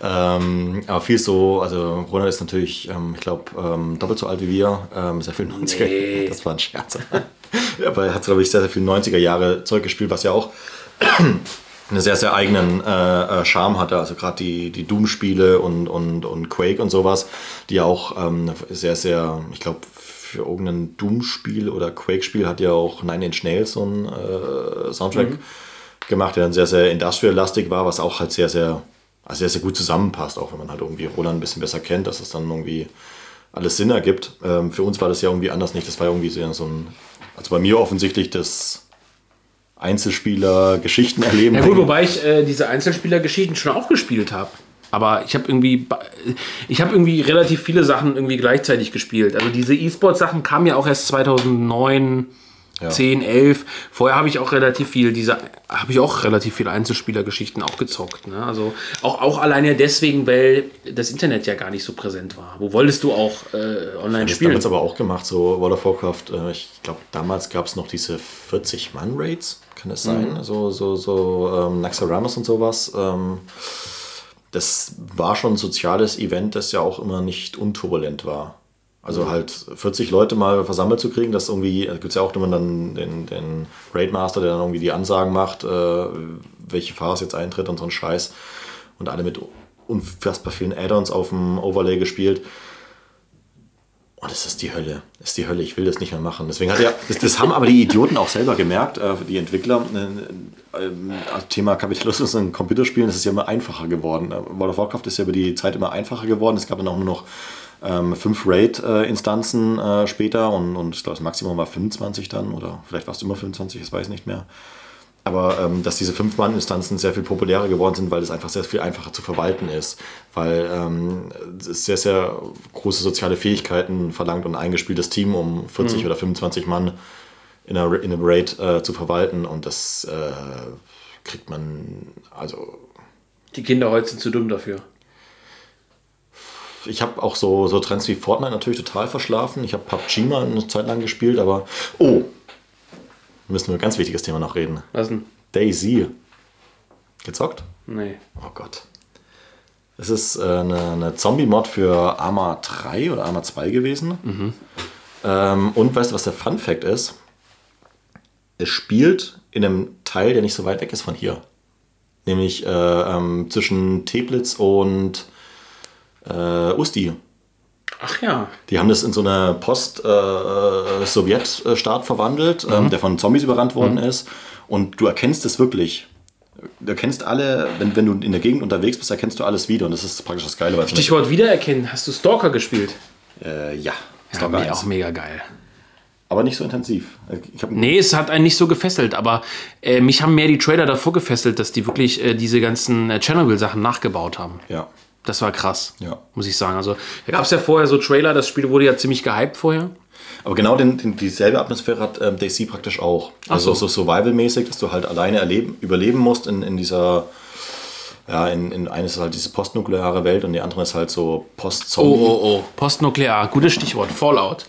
ähm, aber viel so, also Ronald ist natürlich, ähm, ich glaube, ähm, doppelt so alt wie wir, sehr viel 90er. Nee. Das war ein Scherz. aber er hat, glaube ich, sehr, sehr viel 90er Jahre Zeug gespielt, was ja auch einen sehr, sehr eigenen äh, äh, Charme hatte. Also gerade die, die Doom-Spiele und, und, und Quake und sowas, die ja auch ähm, sehr, sehr, ich glaube, für irgendein Doom-Spiel oder Quake-Spiel hat ja auch Nine Inch Nails so einen äh, Soundtrack gemacht, der dann sehr, sehr industrial-lastig war, was auch halt sehr, sehr, also sehr, sehr gut zusammenpasst, auch wenn man halt irgendwie Roland ein bisschen besser kennt, dass es dann irgendwie alles Sinn ergibt. Ähm, für uns war das ja irgendwie anders nicht. Das war irgendwie so ein, also bei mir offensichtlich das Einzelspieler-Geschichten erleben. Ja gut, wobei ich äh, diese Einzelspielergeschichten schon auch gespielt habe. Aber ich habe irgendwie, ich habe irgendwie relativ viele Sachen irgendwie gleichzeitig gespielt. Also diese E-Sport-Sachen kamen ja auch erst 2009, Ja. 10, 11. Vorher habe ich auch relativ viel, diese, habe ich auch relativ viele Einzelspielergeschichten auch gezockt. Ne? Also auch, auch alleine deswegen, weil das Internet ja gar nicht so präsent war. Wo wolltest du auch äh, online Das spielen? damals aber auch gemacht, so World of Warcraft. Äh, ich glaube, damals gab es noch diese 40-Mann-Raids, kann das sein? So, so, so ähm, Naxxramas und sowas. Ähm, das war schon ein soziales Event, das ja auch immer nicht unturbulent war. Also halt 40 Leute mal versammelt zu kriegen, das irgendwie, da gibt es ja auch immer dann den, den Raidmaster, der dann irgendwie die Ansagen macht, äh, welche Phase jetzt eintritt und so ein Scheiß. Und alle mit unfassbar vielen Add-ons auf dem Overlay gespielt. Oh, das ist die Hölle. Das ist die Hölle. Ich will das nicht mehr machen. Deswegen hat er, das, das haben aber die Idioten auch selber gemerkt, äh, die Entwickler. Äh, äh, Thema Kapitalismus in Computerspielen, das ist ja immer einfacher geworden. Äh, World of Warcraft ist ja über die Zeit immer einfacher geworden. Es gab dann auch nur noch ähm, fünf Raid-Instanzen äh, später und, und ich glaube, das Maximum war 25 dann oder vielleicht war es immer 25, das weiß ich nicht mehr. Aber ähm, dass diese Fünf-Mann-Instanzen sehr viel populärer geworden sind, weil es einfach sehr viel einfacher zu verwalten ist. Weil ähm, es sehr, sehr große soziale Fähigkeiten verlangt und ein eingespieltes Team, um 40 oder 25 Mann in, einer, in einem Raid äh, zu verwalten. Und das äh, kriegt man, also Die Kinder heute sind zu dumm dafür. Ich habe auch so, so Trends wie Fortnite natürlich total verschlafen. Ich habe PUBG mal eine Zeit lang gespielt, aber oh, müssen wir über ein ganz wichtiges Thema noch reden. Was denn? Daisy. Gezockt? Nee. Oh Gott. Es ist äh, eine, eine Zombie-Mod für Arma 3 oder Arma 2 gewesen. Ähm, und weißt du, was der Fun-Fact ist? es spielt in einem Teil, der nicht so weit weg ist von hier. Nämlich äh, ähm, zwischen Teplitz und äh, Usti. Ach ja. Die haben das in so eine Post-Sowjet-Staat verwandelt, Mhm. ähm, der von Zombies überrannt worden ist. Und du erkennst es wirklich. Du erkennst alle, wenn, wenn du in der Gegend unterwegs bist, erkennst du alles wieder. Und das ist praktisch das Geile. Stichwort wiedererkennen. Hast du Stalker gespielt? Äh, ja, Ja, Stalker me- 1. auch mega geil. aber nicht so intensiv. Ich Nee, es hat einen nicht so gefesselt, aber äh, mich haben mehr die Trailer davor gefesselt, dass die wirklich äh, diese ganzen äh, Chernobyl-Sachen nachgebaut haben. Ja, Das war krass, Ja. muss ich sagen. Also, da gab es ja vorher so Trailer, das Spiel wurde ja ziemlich gehypt vorher. aber genau den, den, dieselbe Atmosphäre hat ähm, DC praktisch auch. Also so. so Survival-mäßig, dass du halt alleine erleben, überleben musst in, in dieser, ja, in, in eines ist halt diese postnukleare Welt und die andere ist halt so Oh, Post-Zombie. oh, oh. Postnuklear, gutes Stichwort. Fallout.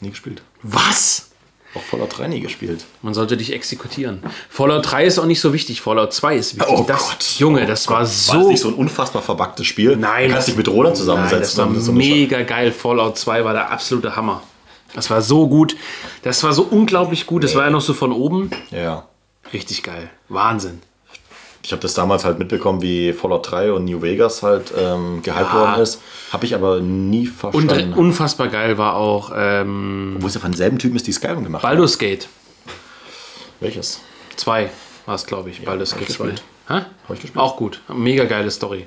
Nie gespielt. Was? Auch Fallout 3 nie gespielt. Man sollte dich exekutieren. Fallout 3 ist auch nicht so wichtig, Fallout 2 ist wichtig. Oh das, Gott. Junge, das war War so. das nicht so ein unfassbar verbacktes Spiel? Nein. Du kannst dich mit Roland Nein, zusammensetzen. das war so mega geil. Fallout 2 war der absolute Hammer. Das war so gut. Das war so unglaublich gut. Das war ja noch so von oben. Ja. Richtig geil. Wahnsinn. Ich habe das damals halt mitbekommen, wie Fallout 3 und New Vegas halt ähm, gehypt Ja. worden ist. Habe ich aber nie Und verstanden. äh, unfassbar geil war auch ähm, Wo ist ja von demselben Typen ist die Skyrim gemacht? Baldur's Gate Welches? 2 war es, glaube ich. Baldur's hab ich Gate 2. gespielt. Hä? Hab ich gespielt. Auch gut. Mega geile Story.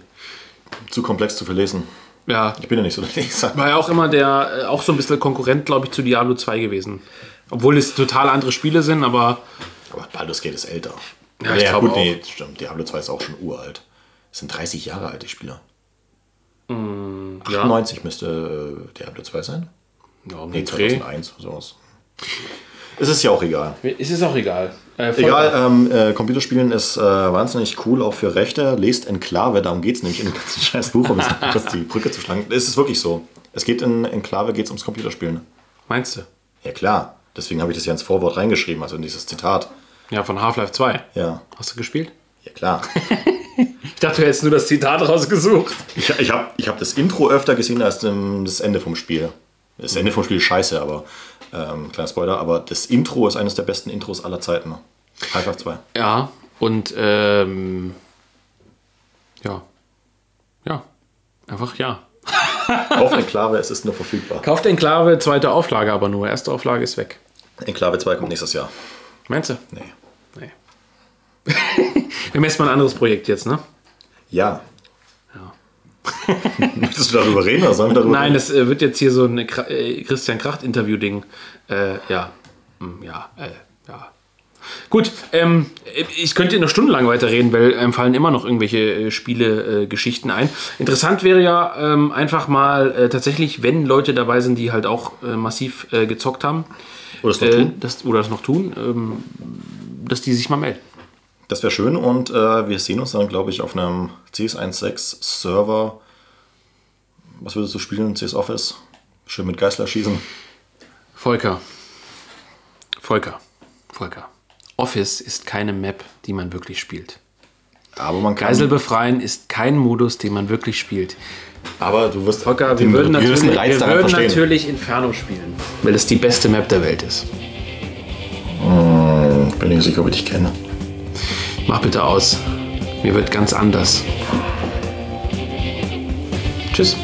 Zu komplex zu verlesen. Ja. Ich bin ja nicht so der Leser. War ja auch immer der, äh, auch so ein bisschen Konkurrent, glaube ich, zu Diablo 2 gewesen. Obwohl es total andere Spiele sind, aber Aber Baldur's Gate ist älter. Ja, ich glaube gut, auch. nee, stimmt. Diablo 2 ist auch schon uralt. Das sind 30 Jahre alt, die Spieler. Mm, ja. 98 müsste äh, Diablo 2 sein. ja, um Nee, den Dreh. 2001 oder sowas. Es ist ja auch egal. Es ist auch egal. Äh, Egal, ähm, äh, Computerspielen ist äh, wahnsinnig cool, auch für Rechte. Lest Enklave, darum geht es nämlich in dem ganzen scheiß Buch, um die Brücke zu schlagen. Es ist wirklich so. Es geht in Enklave geht's ums Computerspielen. Meinst du? Ja klar, deswegen habe ich das ja ins Vorwort reingeschrieben, also in dieses Zitat. Ja, von Half-Life 2. Ja, Hast du gespielt? ja klar. Ich dachte, du hättest nur das Zitat rausgesucht. Ich, ich habe ich hab das Intro öfter gesehen als das Ende vom Spiel. Das Ende vom Spiel ist scheiße, aber ähm, kleiner Spoiler, aber das Intro ist eines der besten Intros aller Zeiten. Half-Life 2. Ja, und ähm, ja. Ja. Einfach ja. Auf Enklave, es ist nur verfügbar. Kauft Enklave, zweite Auflage aber nur. Erste Auflage ist weg. Enklave 2 kommt nächstes Jahr. Meinst du? Nee. Nee. Wir messen mal ein anderes Projekt jetzt, ne? Ja. Ja. Möchtest du darüber reden oder sollen wir darüber Nein, reden? das äh, wird jetzt hier so ein äh, Christian Kracht-Interview-Ding. Äh, ja. Hm, Ja, äh, ja. Gut, ähm, ich könnte eine Stunde lang weiterreden, weil ähm, fallen immer noch irgendwelche äh, Spiele-Geschichten ein. Interessant wäre ja ähm, einfach mal äh, tatsächlich, wenn Leute dabei sind, die halt auch äh, massiv äh, gezockt haben Oder es noch äh, tun? das, oder das noch tun, ähm, dass die sich mal melden. Das wäre schön und äh, wir sehen uns dann, glaube ich, auf einem CS16 Server. Was würdest du spielen? CS Office? Schön mit Geißler schießen. Volker. Volker. Volker. Office ist keine Map, die man wirklich spielt. Aber man kann. Geisel befreien ist kein Modus, den man wirklich spielt. Aber du wirst Volker, den wir würden, natürlich, Reiz wir würden natürlich Inferno spielen, weil es die beste Map der Welt ist. Hm, bin nicht sicher, ob ich dich kenne. Mach bitte aus. Mir wird ganz anders. Tschüss.